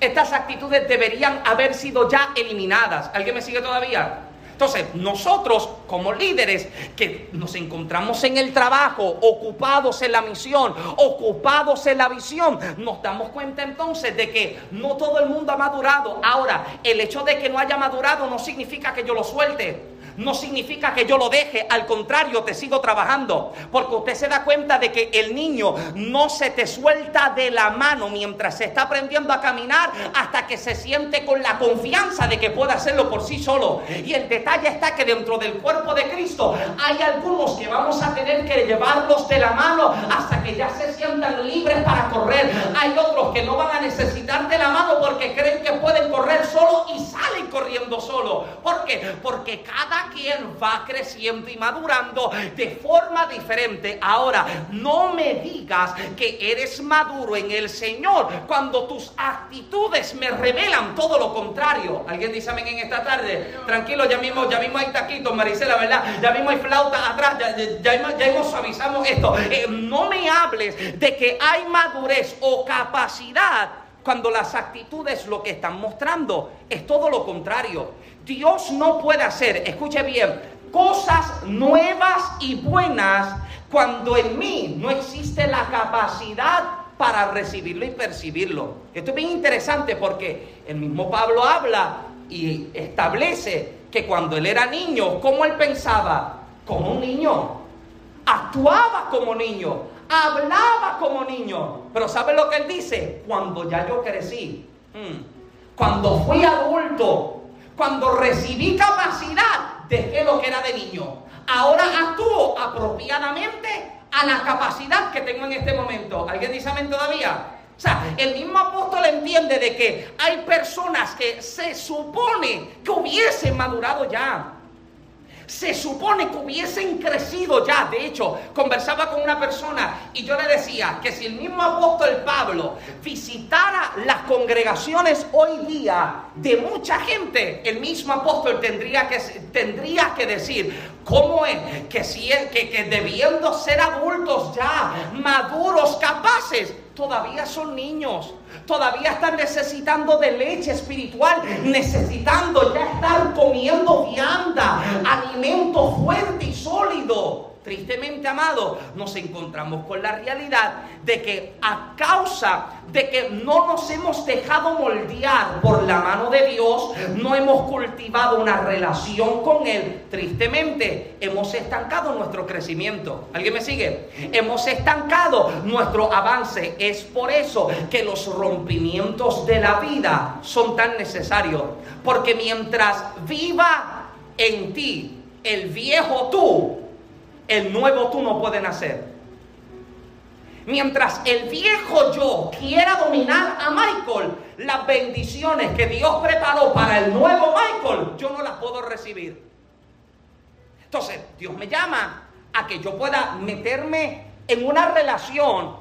Estas actitudes deberían haber sido ya eliminadas. ¿Alguien me sigue todavía? Entonces, nosotros como líderes que nos encontramos en el trabajo, ocupados en la misión, ocupados en la visión, nos damos cuenta entonces de que no todo el mundo ha madurado. Ahora, el hecho de que no haya madurado no significa que yo lo suelte no significa que yo lo deje, al contrario, te sigo trabajando, porque usted se da cuenta de que el niño no se te suelta de la mano mientras se está aprendiendo a caminar hasta que se siente con la confianza de que puede hacerlo por sí solo. Y el detalle está que dentro del cuerpo de Cristo hay algunos que vamos a tener que llevarlos de la mano hasta que ya se sientan libres para correr. Hay otros que no van a necesitar de la mano porque creen que pueden correr solo y salen corriendo solo. ¿Por qué? Porque cada quien va creciendo y madurando de forma diferente. Ahora, no me digas que eres maduro en el Señor cuando tus actitudes me revelan todo lo contrario. ¿Alguien dice amén en esta tarde? Tranquilo, ya mismo, ya mismo hay taquitos, Maricela, ¿verdad? Ya mismo hay flauta atrás, ya, ya, ya hemos suavizamos esto. Eh, no me hables de que hay madurez o capacidad cuando las actitudes lo que están mostrando es todo lo contrario. Dios no puede hacer, escuche bien, cosas nuevas y buenas cuando en mí no existe la capacidad para recibirlo y percibirlo. Esto es bien interesante porque el mismo Pablo habla y establece que cuando él era niño, ¿cómo él pensaba? Como un niño. Actuaba como niño, hablaba como niño. Pero ¿sabe lo que él dice? Cuando ya yo crecí, mm, cuando fui adulto, cuando recibí capacidad, dejé lo que era de niño. Ahora actúo apropiadamente a la capacidad que tengo en este momento. ¿Alguien dice amén todavía? O sea, el mismo apóstol entiende de que hay personas que se supone que hubiesen madurado ya se supone que hubiesen crecido ya. De hecho, conversaba con una persona y yo le decía que si el mismo apóstol Pablo visitara las congregaciones hoy día de mucha gente, el mismo apóstol tendría que, tendría que decir, ¿cómo es que, si, que, que debiendo ser adultos ya, maduros, capaces, todavía son niños? todavía están necesitando de leche espiritual, necesitando ya estar comiendo vianda, alimento fuerte y sólido. Tristemente, amado, nos encontramos con la realidad de que a causa de que no nos hemos dejado moldear por la mano de Dios, no hemos cultivado una relación con Él, tristemente hemos estancado nuestro crecimiento. ¿Alguien me sigue? Hemos estancado nuestro avance. Es por eso que los rompimientos de la vida son tan necesarios. Porque mientras viva en ti el viejo tú, el nuevo tú no puede nacer. Mientras el viejo yo quiera dominar a Michael, las bendiciones que Dios preparó para el nuevo Michael, yo no las puedo recibir. Entonces, Dios me llama a que yo pueda meterme en una relación,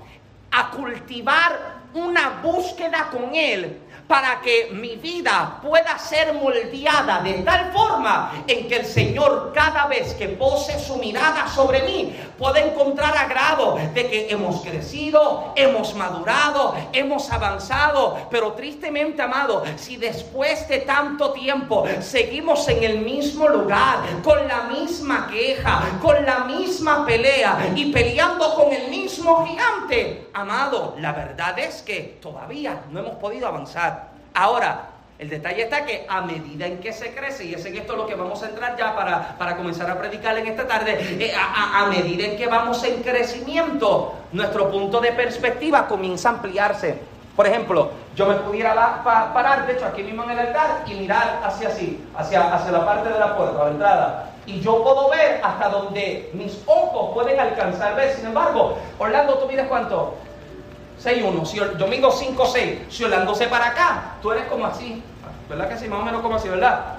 a cultivar una búsqueda con Él para que mi vida pueda ser moldeada de tal forma en que el Señor cada vez que pose su mirada sobre mí pueda encontrar agrado de que hemos crecido, hemos madurado, hemos avanzado. Pero tristemente, amado, si después de tanto tiempo seguimos en el mismo lugar, con la misma queja, con la misma pelea y peleando con el mismo gigante, amado, la verdad es que todavía no hemos podido avanzar. Ahora, el detalle está que a medida en que se crece, y es en esto lo que vamos a entrar ya para, para comenzar a predicar en esta tarde, eh, a, medida en que vamos en crecimiento, nuestro punto de perspectiva comienza a ampliarse. Por ejemplo, yo me pudiera parar, de hecho, aquí mismo en el altar y mirar hacia así, hacia, hacia la parte de la puerta, la entrada. Y yo puedo ver hasta donde mis ojos pueden alcanzar ver. Sin embargo, Orlando, ¿tú mides cuánto? 6-1, si domingo 5-6, si Orlando se para acá, tú eres como así, ¿verdad que sí? Más o menos como así, ¿verdad?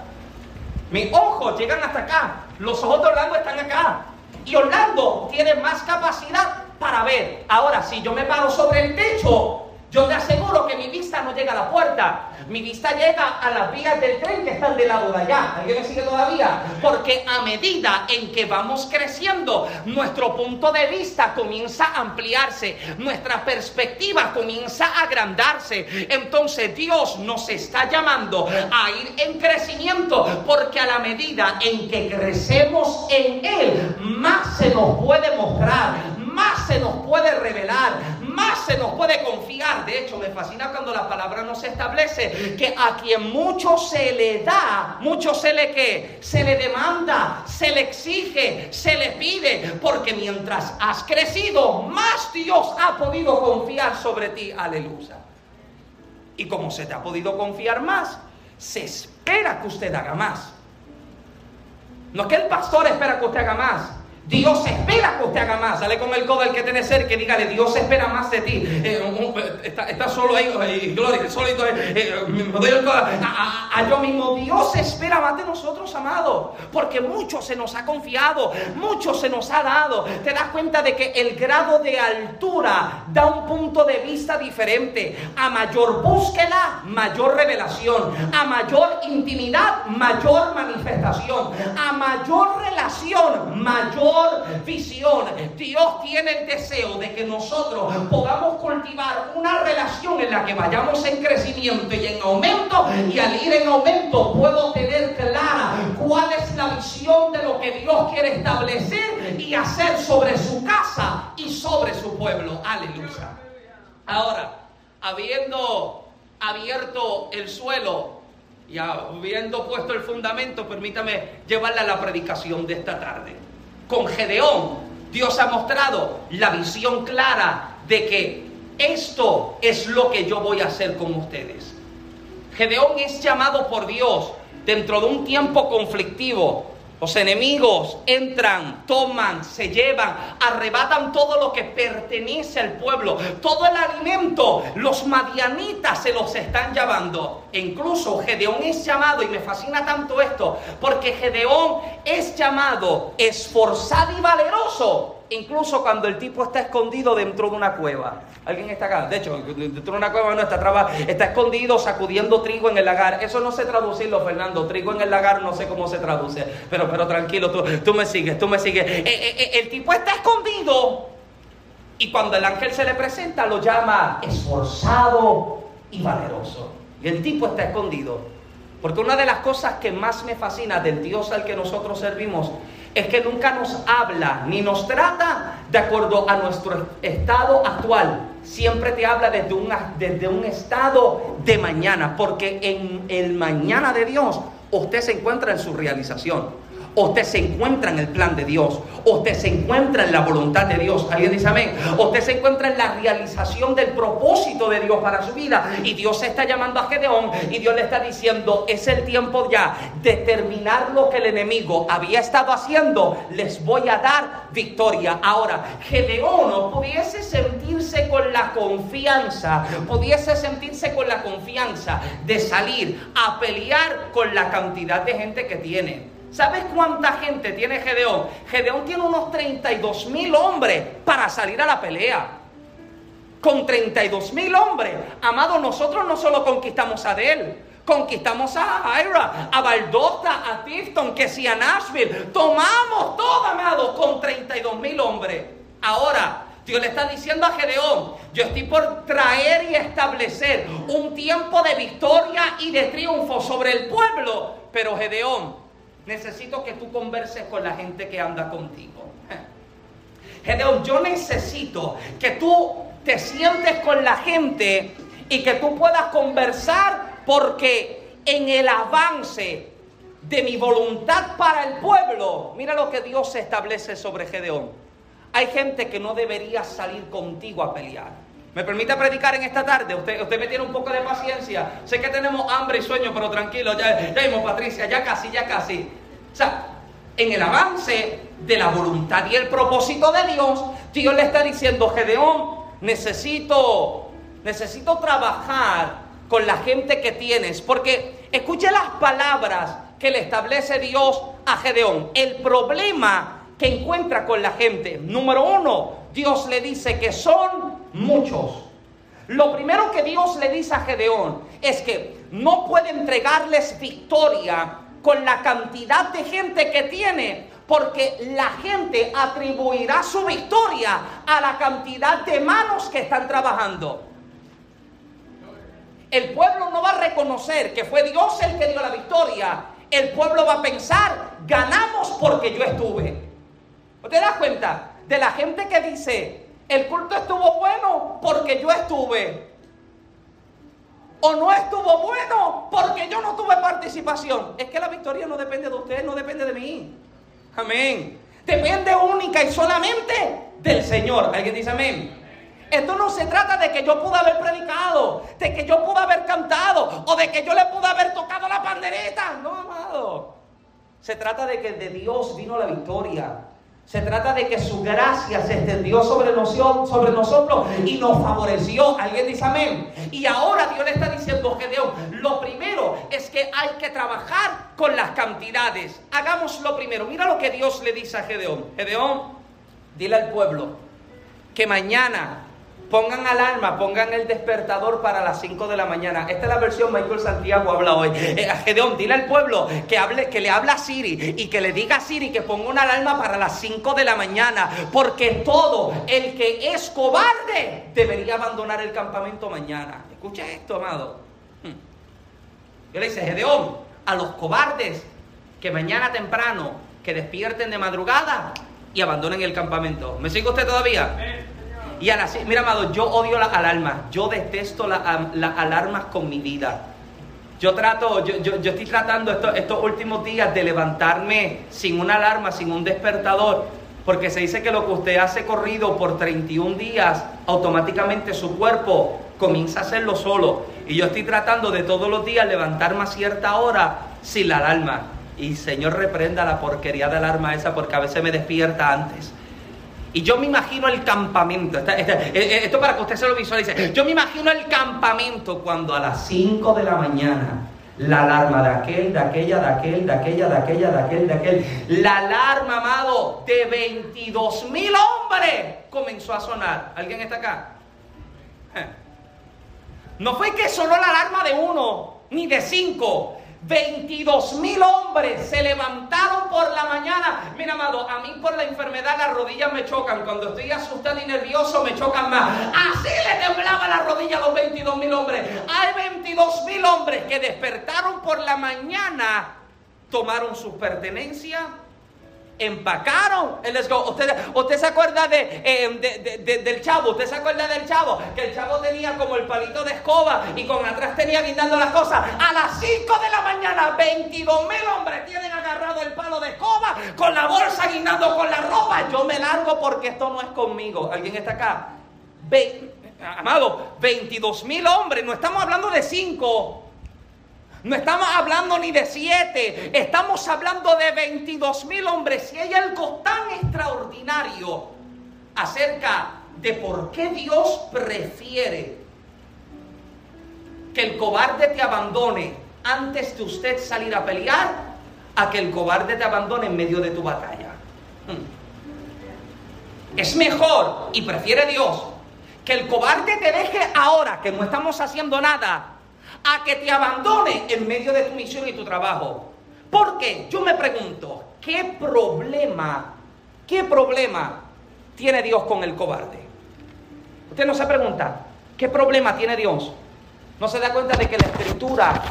Mis ojos llegan hasta acá, los ojos de Orlando están acá. Y Orlando tiene más capacidad para ver. Ahora, si yo me paro sobre el techo, yo te aseguro que mi vista no llega a la puerta. Mi vista llega a las vías del tren que están del lado de allá. ¿Alguien me sigue todavía? Porque a medida en que vamos creciendo, nuestro punto de vista comienza a ampliarse, nuestra perspectiva comienza a agrandarse. Entonces Dios nos está llamando a ir en crecimiento porque a la medida en que crecemos en Él, más se nos puede mostrar, más se nos puede revelar, más se nos puede confiar. De hecho, me fascina cuando la palabra nos establece que a quien mucho se le da, mucho se le que se le demanda, se le exige, se le pide, porque mientras has crecido, más Dios ha podido confiar sobre ti. Aleluya. Y como se te ha podido confiar más, se espera que usted haga más. No es que el pastor espera que usted haga más. Dios espera que usted haga más. Sale con el codo el que tiene cerca y dígale, Dios espera más de ti. Eh, está, solo ahí, gloria, solito, eh, eh, a, a, yo mismo. Dios espera más de nosotros, amado, porque mucho se nos ha confiado, mucho se nos ha dado. Te das cuenta de que el grado de altura da un punto de vista diferente. A mayor búsqueda, mayor revelación. A mayor intimidad, mayor manifestación. A mayor relación, mayor visión. Dios tiene el deseo de que nosotros podamos cultivar una relación en la que vayamos en crecimiento y en aumento y al ir en aumento puedo tener clara cuál es la visión de lo que Dios quiere establecer y hacer sobre su casa y sobre su pueblo. Aleluya. Ahora, habiendo abierto el suelo y habiendo puesto el fundamento, permítame llevarle a la predicación de esta tarde. Con Gedeón, Dios ha mostrado la visión clara de que esto es lo que yo voy a hacer con ustedes. Gedeón es llamado por Dios dentro de un tiempo conflictivo. Los enemigos entran, toman, se llevan, arrebatan todo lo que pertenece al pueblo, todo el alimento. Los madianitas se los están llevando. E incluso Gedeón es llamado, y me fascina tanto esto, porque Gedeón es llamado esforzado y valeroso incluso cuando el tipo está escondido dentro de una cueva. ¿Alguien está acá? De hecho, dentro de una cueva no está traba, está escondido sacudiendo trigo en el lagar. Eso no sé traducirlo, Fernando. Trigo en el lagar no sé cómo se traduce. Pero, pero tranquilo, tú, tú me sigues, tú me sigues. Eh, eh, eh, el tipo está escondido y cuando el ángel se le presenta lo llama esforzado y valeroso. Y el tipo está escondido. Porque una de las cosas que más me fascina del Dios al que nosotros servimos es que nunca nos habla ni nos trata de acuerdo a nuestro estado actual. Siempre te habla desde un, desde un estado de mañana, porque en el mañana de Dios usted se encuentra en su realización usted se encuentra en el plan de Dios, usted se encuentra en la voluntad de Dios. ¿Alguien dice amén? Usted se encuentra en la realización del propósito de Dios para su vida. Y Dios está llamando a Gedeón y Dios le está diciendo, es el tiempo ya de terminar lo que el enemigo había estado haciendo. Les voy a dar victoria. Ahora, Gedeón pudiese sentirse con la confianza, pudiese sentirse con la confianza de salir a pelear con la cantidad de gente que tiene. ¿Sabes cuánta gente tiene Gedeón? Gedeón tiene unos 32 mil hombres para salir a la pelea. Con 32 mil hombres. Amado, nosotros no solo conquistamos a Adel, conquistamos a Ira, a Valdosta, a Tifton, que si a Nashville. Tomamos todo, amado, con 32 mil hombres. Ahora, Dios le está diciendo a Gedeón, yo estoy por traer y establecer un tiempo de victoria y de triunfo sobre el pueblo. Pero Gedeón, necesito que tú converses con la gente que anda contigo. Gedeón, yo necesito que tú te sientes con la gente y que tú puedas conversar porque en el avance de mi voluntad para el pueblo, mira lo que Dios establece sobre Gedeón. Hay gente que no debería salir contigo a pelear. ¿Me permite predicar en esta tarde? Usted, usted me tiene un poco de paciencia. Sé que tenemos hambre y sueño, pero tranquilo, ya, ya vimos Patricia, ya casi, ya casi. O sea, en el avance de la voluntad y el propósito de Dios, Dios le está diciendo, Gedeón, necesito, necesito trabajar con la gente que tienes, porque escuche las palabras que le establece Dios a Gedeón. El problema que encuentra con la gente, número uno, Dios le dice que son muchos. Lo primero que Dios le dice a Gedeón es que no puede entregarles victoria con la cantidad de gente que tiene, porque la gente atribuirá su victoria a la cantidad de manos que están trabajando. El pueblo no va a reconocer que fue Dios el que dio la victoria. El pueblo va a pensar, ganamos porque yo estuve. ¿Te das cuenta? De la gente que dice, el culto estuvo bueno porque yo estuve o no estuvo bueno porque yo no tuve participación. Es que la victoria no depende de usted, no depende de mí. Amén. Depende única y solamente del Señor. ¿Alguien dice amén? Esto no se trata de que yo pude haber predicado, de que yo pude haber cantado o de que yo le pude haber tocado la pandereta. No, amado. Se trata de que de Dios vino la victoria. Se trata de que su gracia se extendió sobre sobre nosotros y nos favoreció. Alguien dice amén. Y ahora Dios le está diciendo, Gedeón, lo primero es que hay que trabajar con las cantidades. Hagamos lo primero. Mira lo que Dios le dice a Gedeón. Gedeón, dile al pueblo que mañana Pongan alarma, pongan el despertador para las 5 de la mañana. Esta es la versión Michael Santiago habla hoy. Eh, Gedeón, dile al pueblo que, hable, que le habla a Siri y que le diga a Siri que ponga una alarma para las 5 de la mañana. Porque todo el que es cobarde debería abandonar el campamento mañana. Escucha esto, amado. Hmm. Yo le dice, Gedeón, a los cobardes que mañana temprano, que despierten de madrugada y abandonen el campamento. ¿Me sigue usted todavía? Y a mira, amado, yo odio las alarmas. Yo detesto las alarmas con mi vida. Yo trato, yo, yo, estoy tratando estos últimos días de levantarme sin una alarma, sin un despertador. Porque se dice que lo que usted hace corrido por 31 días, automáticamente su cuerpo comienza a hacerlo solo. Y yo estoy tratando de todos los días levantarme a cierta hora sin la alarma. Y Señor reprenda la porquería de alarma esa porque a veces me despierta antes. Y yo me imagino el campamento, eh, eh, esto para que usted se lo visualice, yo me imagino el campamento cuando a las 5 de la mañana la alarma de aquel, de aquella, de aquel, de aquella, de aquella, de aquel, de aquel, la alarma, amado, de 22 mil hombres comenzó a sonar. ¿Alguien está acá? Eh. No fue que sonó la alarma de uno, ni de cinco, 22 mil hombres se levantaron por la mañana. Mira, amado, a mí por la enfermedad las rodillas me chocan. Cuando estoy asustado y nervioso me chocan más. Así le temblaba la rodilla a los 22 mil hombres. Hay 22 mil hombres que despertaron por la mañana, tomaron sus pertenencias empacaron el ¿Usted, usted se acuerda eh, de, del chavo? ¿Usted se acuerda del chavo? Que el chavo tenía como el palito de escoba y con atrás tenía guindando las cosas. A las 5 de la mañana, 22 mil hombres tienen agarrado el palo de escoba con la bolsa guindando con la ropa. Yo me largo porque esto no es conmigo. ¿Alguien está acá? amado, 22 mil hombres. No estamos hablando de 5. No estamos hablando ni de siete, estamos hablando de 22 mil hombres. Y hay algo tan extraordinario acerca de por qué Dios prefiere que el cobarde te abandone antes de usted salir a pelear a que el cobarde te abandone en medio de tu batalla. Hmm. Es mejor y prefiere Dios que el cobarde te deje ahora que no estamos haciendo nada a que te abandone en medio de tu misión y tu trabajo. Porque yo me pregunto, ¿qué problema, qué problema tiene Dios con el cobarde? Usted no se pregunta, ¿qué problema tiene Dios? No se da cuenta de que la escritura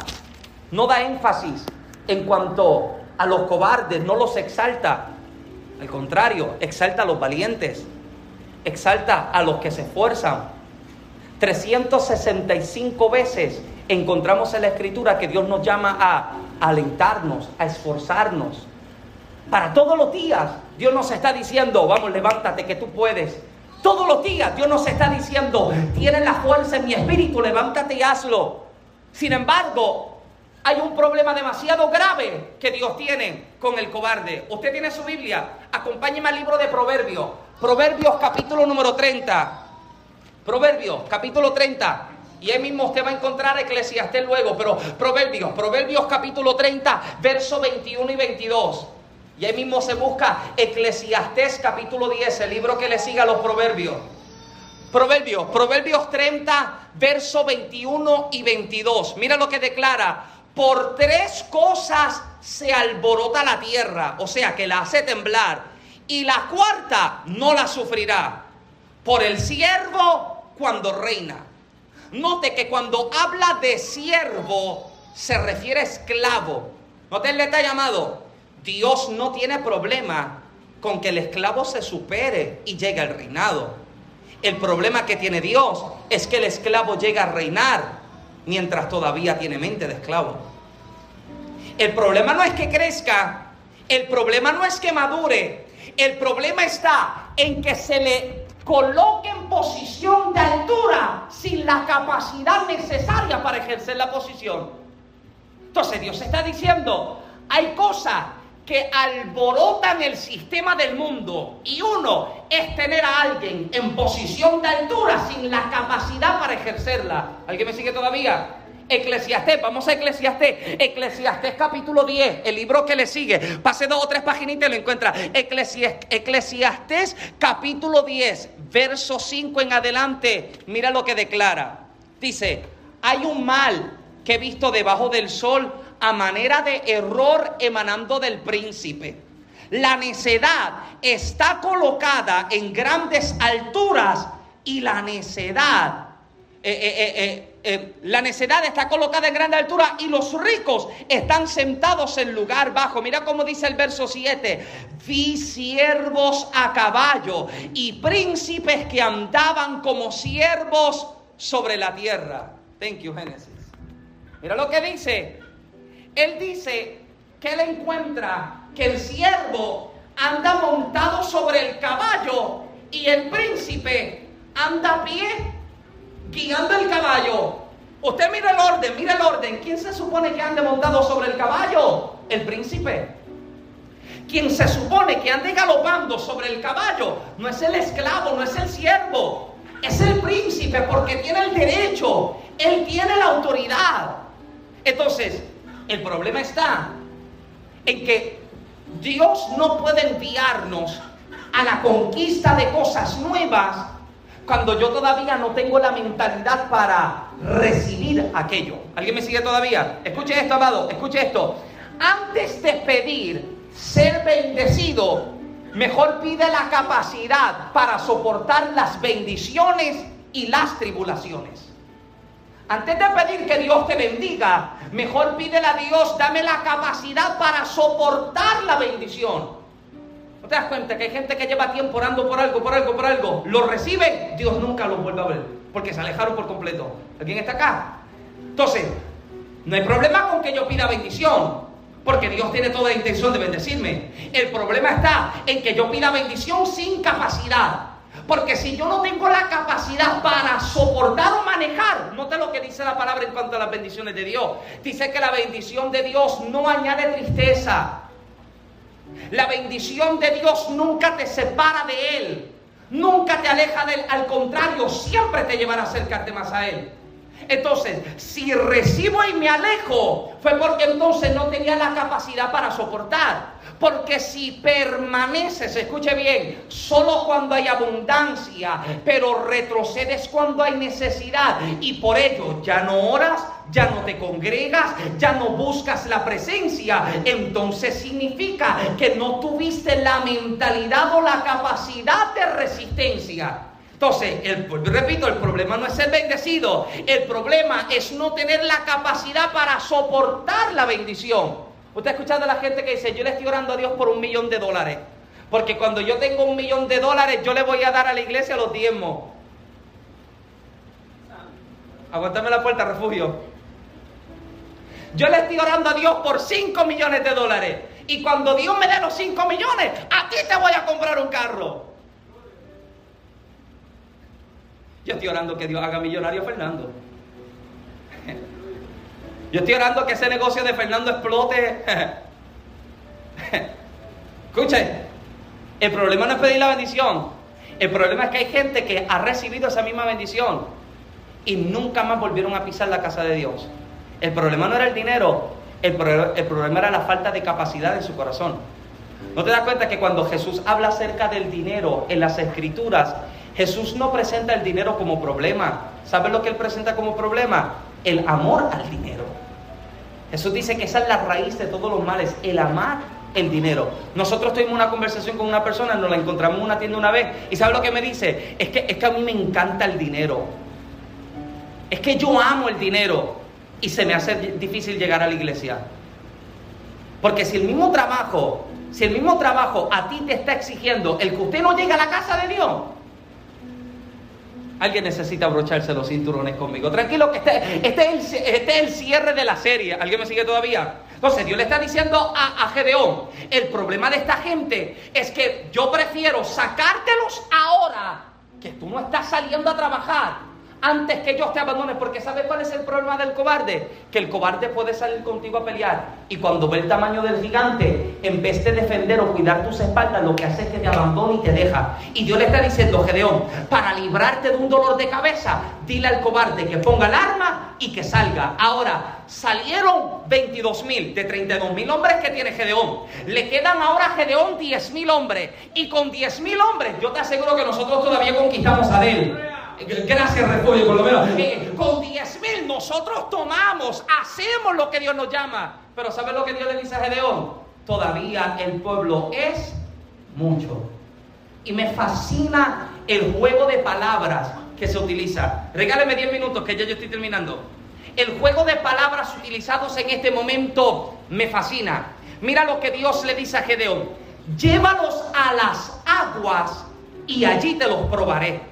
no da énfasis en cuanto a los cobardes, no los exalta. Al contrario, exalta a los valientes, exalta a los que se esfuerzan. 365 veces encontramos en la escritura que Dios nos llama a alentarnos, a esforzarnos. Para todos los días Dios nos está diciendo, vamos, levántate que tú puedes. Todos los días Dios nos está diciendo, tienes la fuerza en mi espíritu, levántate y hazlo. Sin embargo, hay un problema demasiado grave que Dios tiene con el cobarde. Usted tiene su Biblia, acompáñeme al libro de Proverbios. Proverbios capítulo número 30. Proverbios capítulo 30. Y ahí mismo usted va a encontrar Eclesiastés luego, pero Proverbios, Proverbios capítulo 30, verso 21 y 22. Y ahí mismo se busca Eclesiastés capítulo 10, el libro que le siga a los Proverbios. Proverbios, Proverbios 30, verso 21 y 22. Mira lo que declara. Por tres cosas se alborota la tierra, o sea que la hace temblar. Y la cuarta no la sufrirá. Por el siervo cuando reina Note que cuando habla de siervo se refiere a esclavo. Note el detalle llamado. Dios no tiene problema con que el esclavo se supere y llegue al reinado. El problema que tiene Dios es que el esclavo llega a reinar mientras todavía tiene mente de esclavo. El problema no es que crezca, el problema no es que madure, el problema está en que se le coloque en posición de altura sin la capacidad necesaria para ejercer la posición. Entonces Dios está diciendo, hay cosas que alborotan el sistema del mundo. Y uno es tener a alguien en posición de altura sin la capacidad para ejercerla. ¿Alguien me sigue todavía? Eclesiastés, vamos a Eclesiastés, Eclesiastés capítulo 10, el libro que le sigue, pase dos o tres paginitas y lo encuentra. Eclesiastés capítulo 10, verso 5 en adelante, mira lo que declara. Dice, hay un mal que he visto debajo del sol a manera de error emanando del príncipe. La necedad está colocada en grandes alturas y la necedad eh, eh, eh, la necedad está colocada en grande altura y los ricos están sentados en lugar bajo. Mira cómo dice el verso 7. Vi siervos a caballo y príncipes que andaban como siervos sobre la tierra. Thank you, Génesis. Mira lo que dice. Él dice que él encuentra que el siervo anda montado sobre el caballo y el príncipe anda a pie guiando el caballo. Usted mira el orden, mira el orden. ¿Quién se supone que ande montado sobre el caballo? El príncipe. Quien se supone que ande galopando sobre el caballo no es el esclavo, no es el siervo, es el príncipe porque tiene el derecho, él tiene la autoridad. Entonces, el problema está en que Dios no puede enviarnos a la conquista de cosas nuevas cuando yo todavía no tengo la mentalidad para recibir aquello. ¿Alguien me sigue todavía? Escuche esto, amado, escuche esto. Antes de pedir ser bendecido, mejor pide la capacidad para soportar las bendiciones y las tribulaciones. Antes de pedir que Dios te bendiga, mejor pídele a Dios, dame la capacidad para soportar la bendición te das cuenta que hay gente que lleva tiempo orando por algo, por algo, por algo? Lo reciben, Dios nunca los vuelve a ver, porque se alejaron por completo. ¿Alguien está acá? Entonces, no hay problema con que yo pida bendición, porque Dios tiene toda la intención de bendecirme. El problema está en que yo pida bendición sin capacidad. Porque si yo no tengo la capacidad para soportar o manejar, note lo que dice la palabra en cuanto a las bendiciones de Dios. Dice que la bendición de Dios no añade tristeza, la bendición de Dios nunca te separa de Él. Nunca te aleja de Él. Al contrario, siempre te llevará a acercarte más a Él. Entonces, si recibo y me alejo, fue porque entonces no tenía la capacidad para soportar. Porque si permaneces, escuche bien, solo cuando hay abundancia, pero retrocedes cuando hay necesidad y por ello ya no oras, ya no te congregas, ya no buscas la presencia, entonces significa que no tuviste la mentalidad o la capacidad de resistencia. Entonces, repito, el problema no es ser bendecido, el problema es no tener la capacidad para soportar la bendición. Usted ha escuchado a la gente que dice, yo le estoy orando a Dios por un millón de dólares. Porque cuando yo tengo un millón de dólares, yo le voy a dar a la iglesia los diezmos. Aguántame la puerta, refugio. Yo le estoy orando a Dios por 5 millones de dólares. Y cuando Dios me dé los 5 millones, a ti te voy a comprar un carro. Yo estoy orando que Dios haga millonario a Fernando. Yo estoy orando que ese negocio de Fernando explote. Escuchen, el problema no es pedir la bendición. El problema es que hay gente que ha recibido esa misma bendición y nunca más volvieron a pisar la casa de Dios. El problema no era el dinero, el, el problema era la falta de capacidad en su corazón. ¿No te das cuenta que cuando Jesús habla acerca del dinero en las escrituras, Jesús no presenta el dinero como problema? ¿Sabes lo que él presenta como problema? El amor al dinero. Jesús dice que esa es la raíz de todos los males, el amar el dinero. Nosotros tuvimos una conversación con una persona, nos la encontramos en una tienda una vez, y ¿sabe lo que me dice? Es que, es que a mí me encanta el dinero. Es que yo amo el dinero y se me hace difícil llegar a la iglesia. Porque si el mismo trabajo, si el mismo trabajo a ti te está exigiendo el que usted no llegue a la casa de Dios, Alguien necesita abrocharse los cinturones conmigo. Tranquilo, que este, este, es el, este, es el, cierre de la serie. ¿Alguien me sigue todavía? Entonces Dios le está diciendo a, a Gedeón, el problema de esta gente es que yo prefiero sacártelos ahora, que tú no estás saliendo a trabajar, antes que ellos te abandonen, porque ¿sabes cuál es el problema del cobarde? Que el cobarde puede salir contigo a pelear y cuando ve el tamaño del gigante, en vez de defender o cuidar tus espaldas, lo que hace es que te abandone y te deja. Y Dios le está diciendo, Gedeón, para librarte de un dolor de cabeza, dile al cobarde que ponga el arma y que salga. Ahora, salieron 22 mil de 32 mil hombres que tiene Gedeón. Le quedan ahora a Gedeón 10 mil hombres. Y con 10 mil hombres, yo te aseguro que nosotros todavía conquistamos a él. Gracias, refugio, por lo menos. con 10 mil nosotros tomamos, hacemos lo que Dios nos llama. Pero ¿sabes lo que Dios le dice a Gedeón? Todavía el pueblo es mucho. Y me fascina el juego de palabras que se utiliza. Regáleme 10 minutos que ya yo estoy terminando. El juego de palabras utilizados en este momento me fascina. Mira lo que Dios le dice a Gedeón. Llévalos a las aguas y allí te los probaré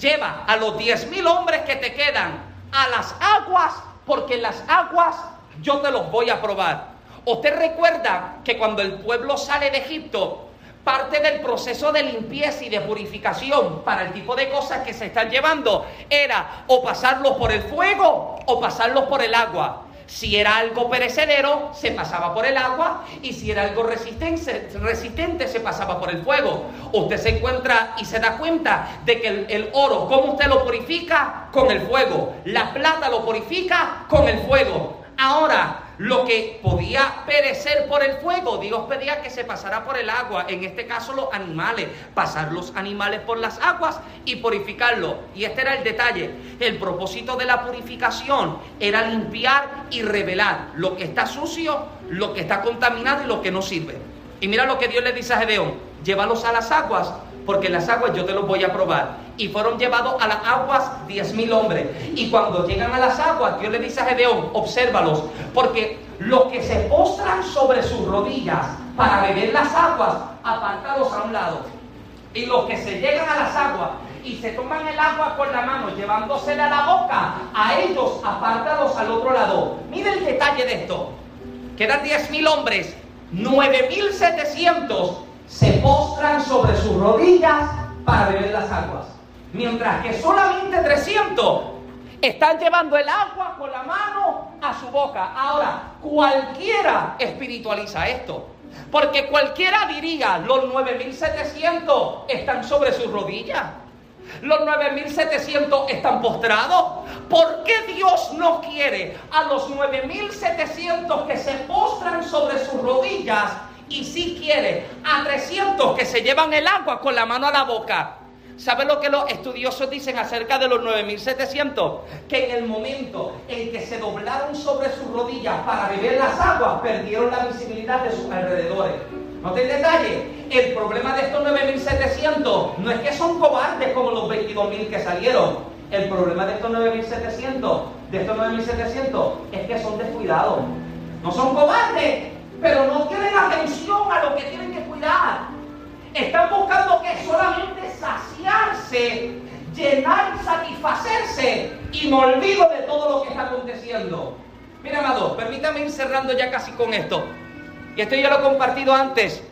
lleva a los diez mil hombres que te quedan a las aguas, porque las aguas yo te los voy a probar. Usted recuerda que cuando el pueblo sale de Egipto, parte del proceso de limpieza y de purificación para el tipo de cosas que se están llevando era o pasarlos por el fuego o pasarlos por el agua. Si era algo perecedero, se pasaba por el agua y si era algo resistente, resistente se pasaba por el fuego. Usted se encuentra y se da cuenta de que el, el, oro, ¿cómo usted lo purifica? Con el fuego. La plata lo purifica con el fuego. Ahora, lo que podía perecer por el fuego, Dios pedía que se pasara por el agua, en este caso los animales, pasar los animales por las aguas y purificarlo. Y este era el detalle, el propósito de la purificación era limpiar y revelar lo que está sucio, lo que está contaminado y lo que no sirve. Y mira lo que Dios le dice a Gedeón, llévalos a las aguas porque las aguas yo te los voy a probar. Y fueron llevados a las aguas diez mil hombres. Y cuando llegan a las aguas, Dios le dice a Gedeón, obsérvalos, porque los que se postran sobre sus rodillas para beber las aguas, apártalos a un lado. Y los que se llegan a las aguas y se toman el agua con la mano, llevándosela a la boca, a ellos apártalos al otro lado. Mire el detalle de esto. Quedan diez mil hombres, nueve mil setecientos se postran sobre sus rodillas para beber las aguas. Mientras que solamente 300 están llevando el agua con la mano a su boca. Ahora, cualquiera espiritualiza esto. Porque cualquiera diría, los 9700 están sobre sus rodillas. Los 9700 están postrados. ¿Por qué Dios no quiere a los 9700 que se postran sobre sus rodillas y si quiere a 300 que se llevan el agua con la mano a la boca. ¿Sabe lo que los estudiosos dicen acerca de los 9700? Que en el momento en que se doblaron sobre sus rodillas para beber las aguas, perdieron la visibilidad de sus alrededores. No te detalle, el problema de estos 9700 no es que son cobardes como los 22.000 que salieron. El problema de estos 9700, de estos 9700 es que son descuidados. No son cobardes, pero no tienen atención a lo que tienen que cuidar. Están buscando que solamente saciarse, llenar y satisfacerse y me olvido de todo lo que está aconteciendo. Mira, amado, permítame ir cerrando ya casi con esto. Y esto ya lo he compartido antes.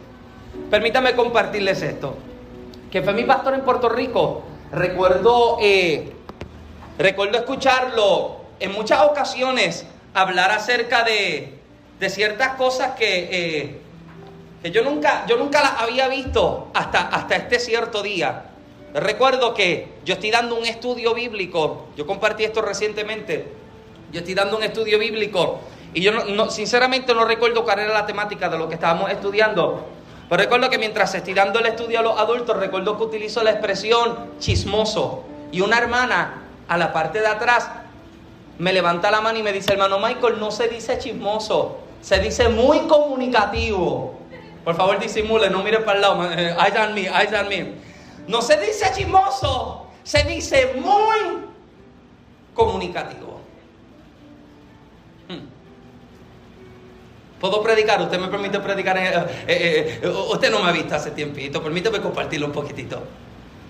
Permítame compartirles esto. Que fue mi pastor en Puerto Rico. Recuerdo, eh, recuerdo escucharlo en muchas ocasiones hablar acerca de, de ciertas cosas que, eh, que yo, nunca, yo nunca las había visto hasta, hasta este cierto día. Recuerdo que yo estoy dando un estudio bíblico, yo compartí esto recientemente, yo estoy dando un estudio bíblico. Y yo no, sinceramente no recuerdo cuál era la temática de lo que estábamos estudiando, pero recuerdo que mientras estoy dando el estudio a los adultos, recuerdo que utilizo la expresión chismoso. Y una hermana a la parte de atrás me levanta la mano y me dice, hermano Michael, no se dice chismoso, se dice muy comunicativo. Por favor, disimule, no mire para el lado. Eh, eyes on me, eyes on. No se dice chismoso, se dice muy comunicativo. Hmm. ¿Puedo predicar? ¿Usted me permite predicar? Eh, eh, usted no me ha visto hace tiempito. Permítame compartirlo un poquitito.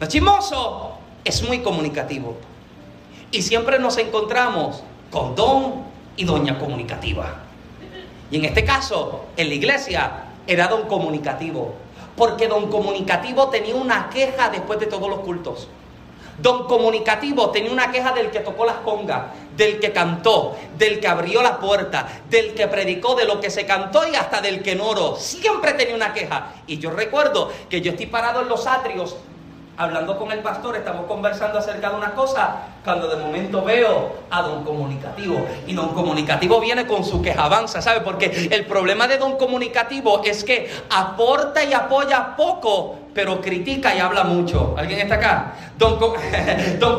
No chismoso es muy comunicativo. Y siempre nos encontramos con don y doña comunicativa. Y en este caso, en la iglesia, era don comunicativo. Porque don comunicativo tenía una queja después de todos los cultos. Don Comunicativo tenía una queja del que tocó las congas, del que cantó, del que abrió la puerta, del que predicó, de lo que se cantó y hasta del que no oró. Siempre tenía una queja. Y yo recuerdo que yo estoy parado en los atrios hablando con el pastor, estamos conversando acerca de una cosa, cuando de momento veo a don comunicativo. Y don comunicativo viene con su quejabanza, ¿sabe? Porque el problema de don comunicativo es que aporta y apoya poco, pero critica y habla mucho. ¿Alguien está acá? Don,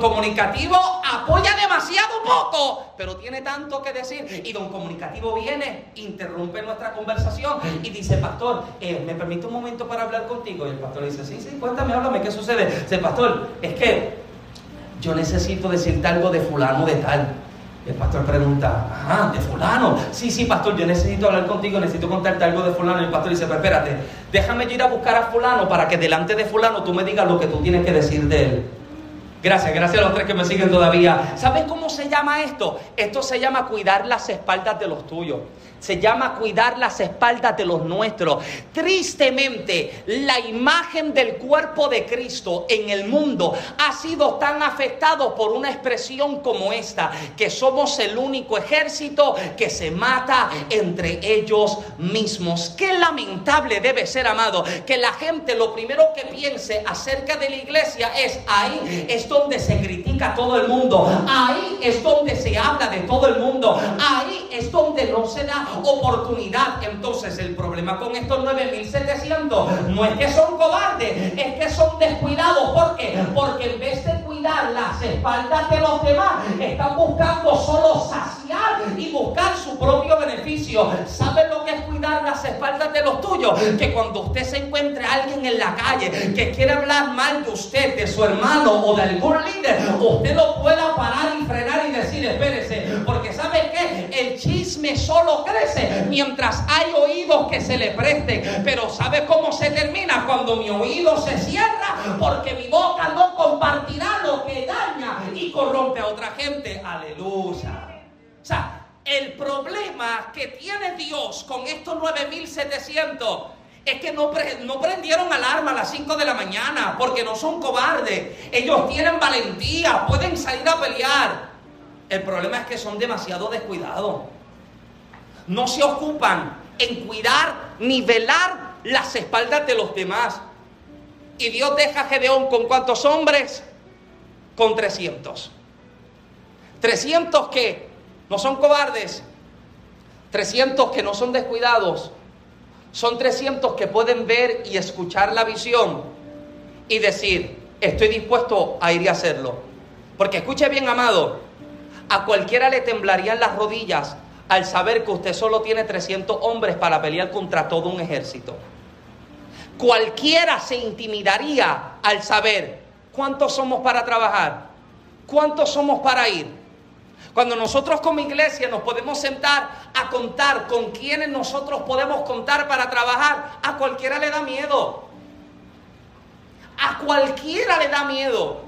comunicativo apoya demasiado poco, pero tiene tanto que decir. Y don comunicativo viene, interrumpe nuestra conversación y dice, pastor, eh, ¿me permite un momento para hablar contigo? Y el pastor dice, sí, sí, cuéntame, háblame, ¿qué sucede? Dice, pastor, es que yo necesito decirte algo de fulano de tal. El pastor pregunta, ajá, de fulano. Sí, sí, pastor, yo necesito hablar contigo, necesito contarte algo de fulano. Y el pastor dice, pero espérate, déjame ir a buscar a fulano para que delante de fulano tú me digas lo que tú tienes que decir de él. Gracias, gracias a los tres que me siguen todavía. ¿Sabes cómo se llama esto? Esto se llama cuidar las espaldas de los tuyos. Se llama cuidar las espaldas de los nuestros. Tristemente, la imagen del cuerpo de Cristo en el mundo ha sido tan afectado por una expresión como esta, que somos el único ejército que se mata entre ellos mismos. Qué lamentable debe ser, amado, que la gente lo primero que piense acerca de la iglesia es ahí es donde se critica a todo el mundo, ahí es donde se habla de todo el mundo, ahí es donde no se da oportunidad. Entonces el problema con estos 9700 no es que son cobardes, es que son descuidados. ¿Por qué? Porque en vez de cuidar las espaldas de los demás, están buscando solo saciar y buscar su propio beneficio. ¿Saben lo que es cuidar las espaldas de los tuyos? Que cuando usted se encuentre a alguien en la calle que quiere hablar mal de usted, de su hermano o de algún líder, usted lo pueda parar y frenar y decir, espérese, porque ¿sabe qué? El chisme solo mientras hay oídos que se le presten. Pero ¿sabe cómo se termina? Cuando mi oído se cierra, porque mi boca no compartirá lo que daña y corrompe a otra gente. Aleluya. O sea, el problema que tiene Dios con estos 9700 es que no, no prendieron alarma a las 5 de la mañana porque no son cobardes. Ellos tienen valentía, pueden salir a pelear. El problema es que son demasiado descuidados. No se ocupan en cuidar ni velar las espaldas de los demás. Y Dios deja a Gedeón con cuántos hombres? Con 300. 300 que no son cobardes. 300 que no son descuidados. Son 300 que pueden ver y escuchar la visión y decir, estoy dispuesto a ir y hacerlo. Porque escuche bien, amado, a cualquiera le temblarían las rodillas al saber que usted solo tiene 300 hombres para pelear contra todo un ejército. Cualquiera se intimidaría al saber cuántos somos para trabajar, cuántos somos para ir. Cuando nosotros como iglesia nos podemos sentar a contar con quienes nosotros podemos contar para trabajar, a cualquiera le da miedo. A cualquiera le da miedo.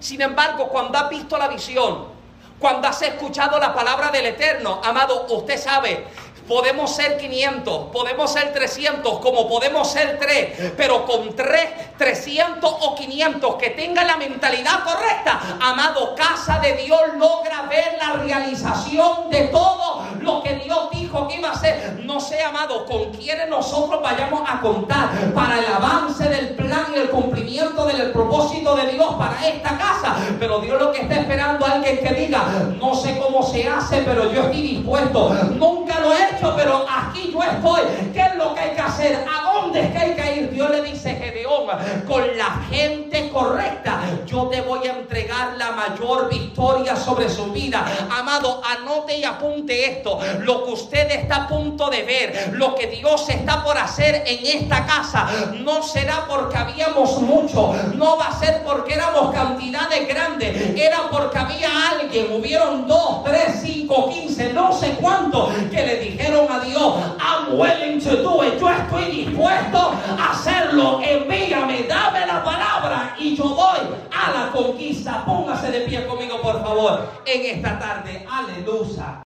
Sin embargo, cuando ha visto la visión, cuando has escuchado la palabra del Eterno, amado, usted sabe Podemos ser 500, podemos ser 300, como podemos ser 3, pero con 3, 300 o 500 que tengan la mentalidad correcta, amado, casa de Dios logra ver la realización de todo lo que Dios dijo que iba a hacer. No sé, amado, con quienes nosotros vayamos a contar para el avance del plan y el cumplimiento del propósito de Dios para esta casa, pero Dios lo que está esperando es alguien que diga, no sé cómo se hace, pero yo estoy dispuesto. Nunca lo he pero aquí yo estoy. ¿Qué es lo que hay que hacer? ¿A dónde es que hay que ir? Dios le dice Gedeón, con la gente correcta, yo te voy a entregar la mayor victoria sobre su vida. Amado, anote y apunte esto. Lo que usted está a punto de ver, lo que Dios está por hacer en esta casa, no será porque habíamos mucho, no va a ser porque éramos cantidades grandes, era porque había alguien, hubieron dos, tres, cinco, quince, no sé cuánto, que le a Dios, I'm willing to yo estoy dispuesto a hacerlo, envíame, dame la palabra y yo voy a la conquista. Póngase de pie conmigo, por favor, en esta tarde. Aleluya.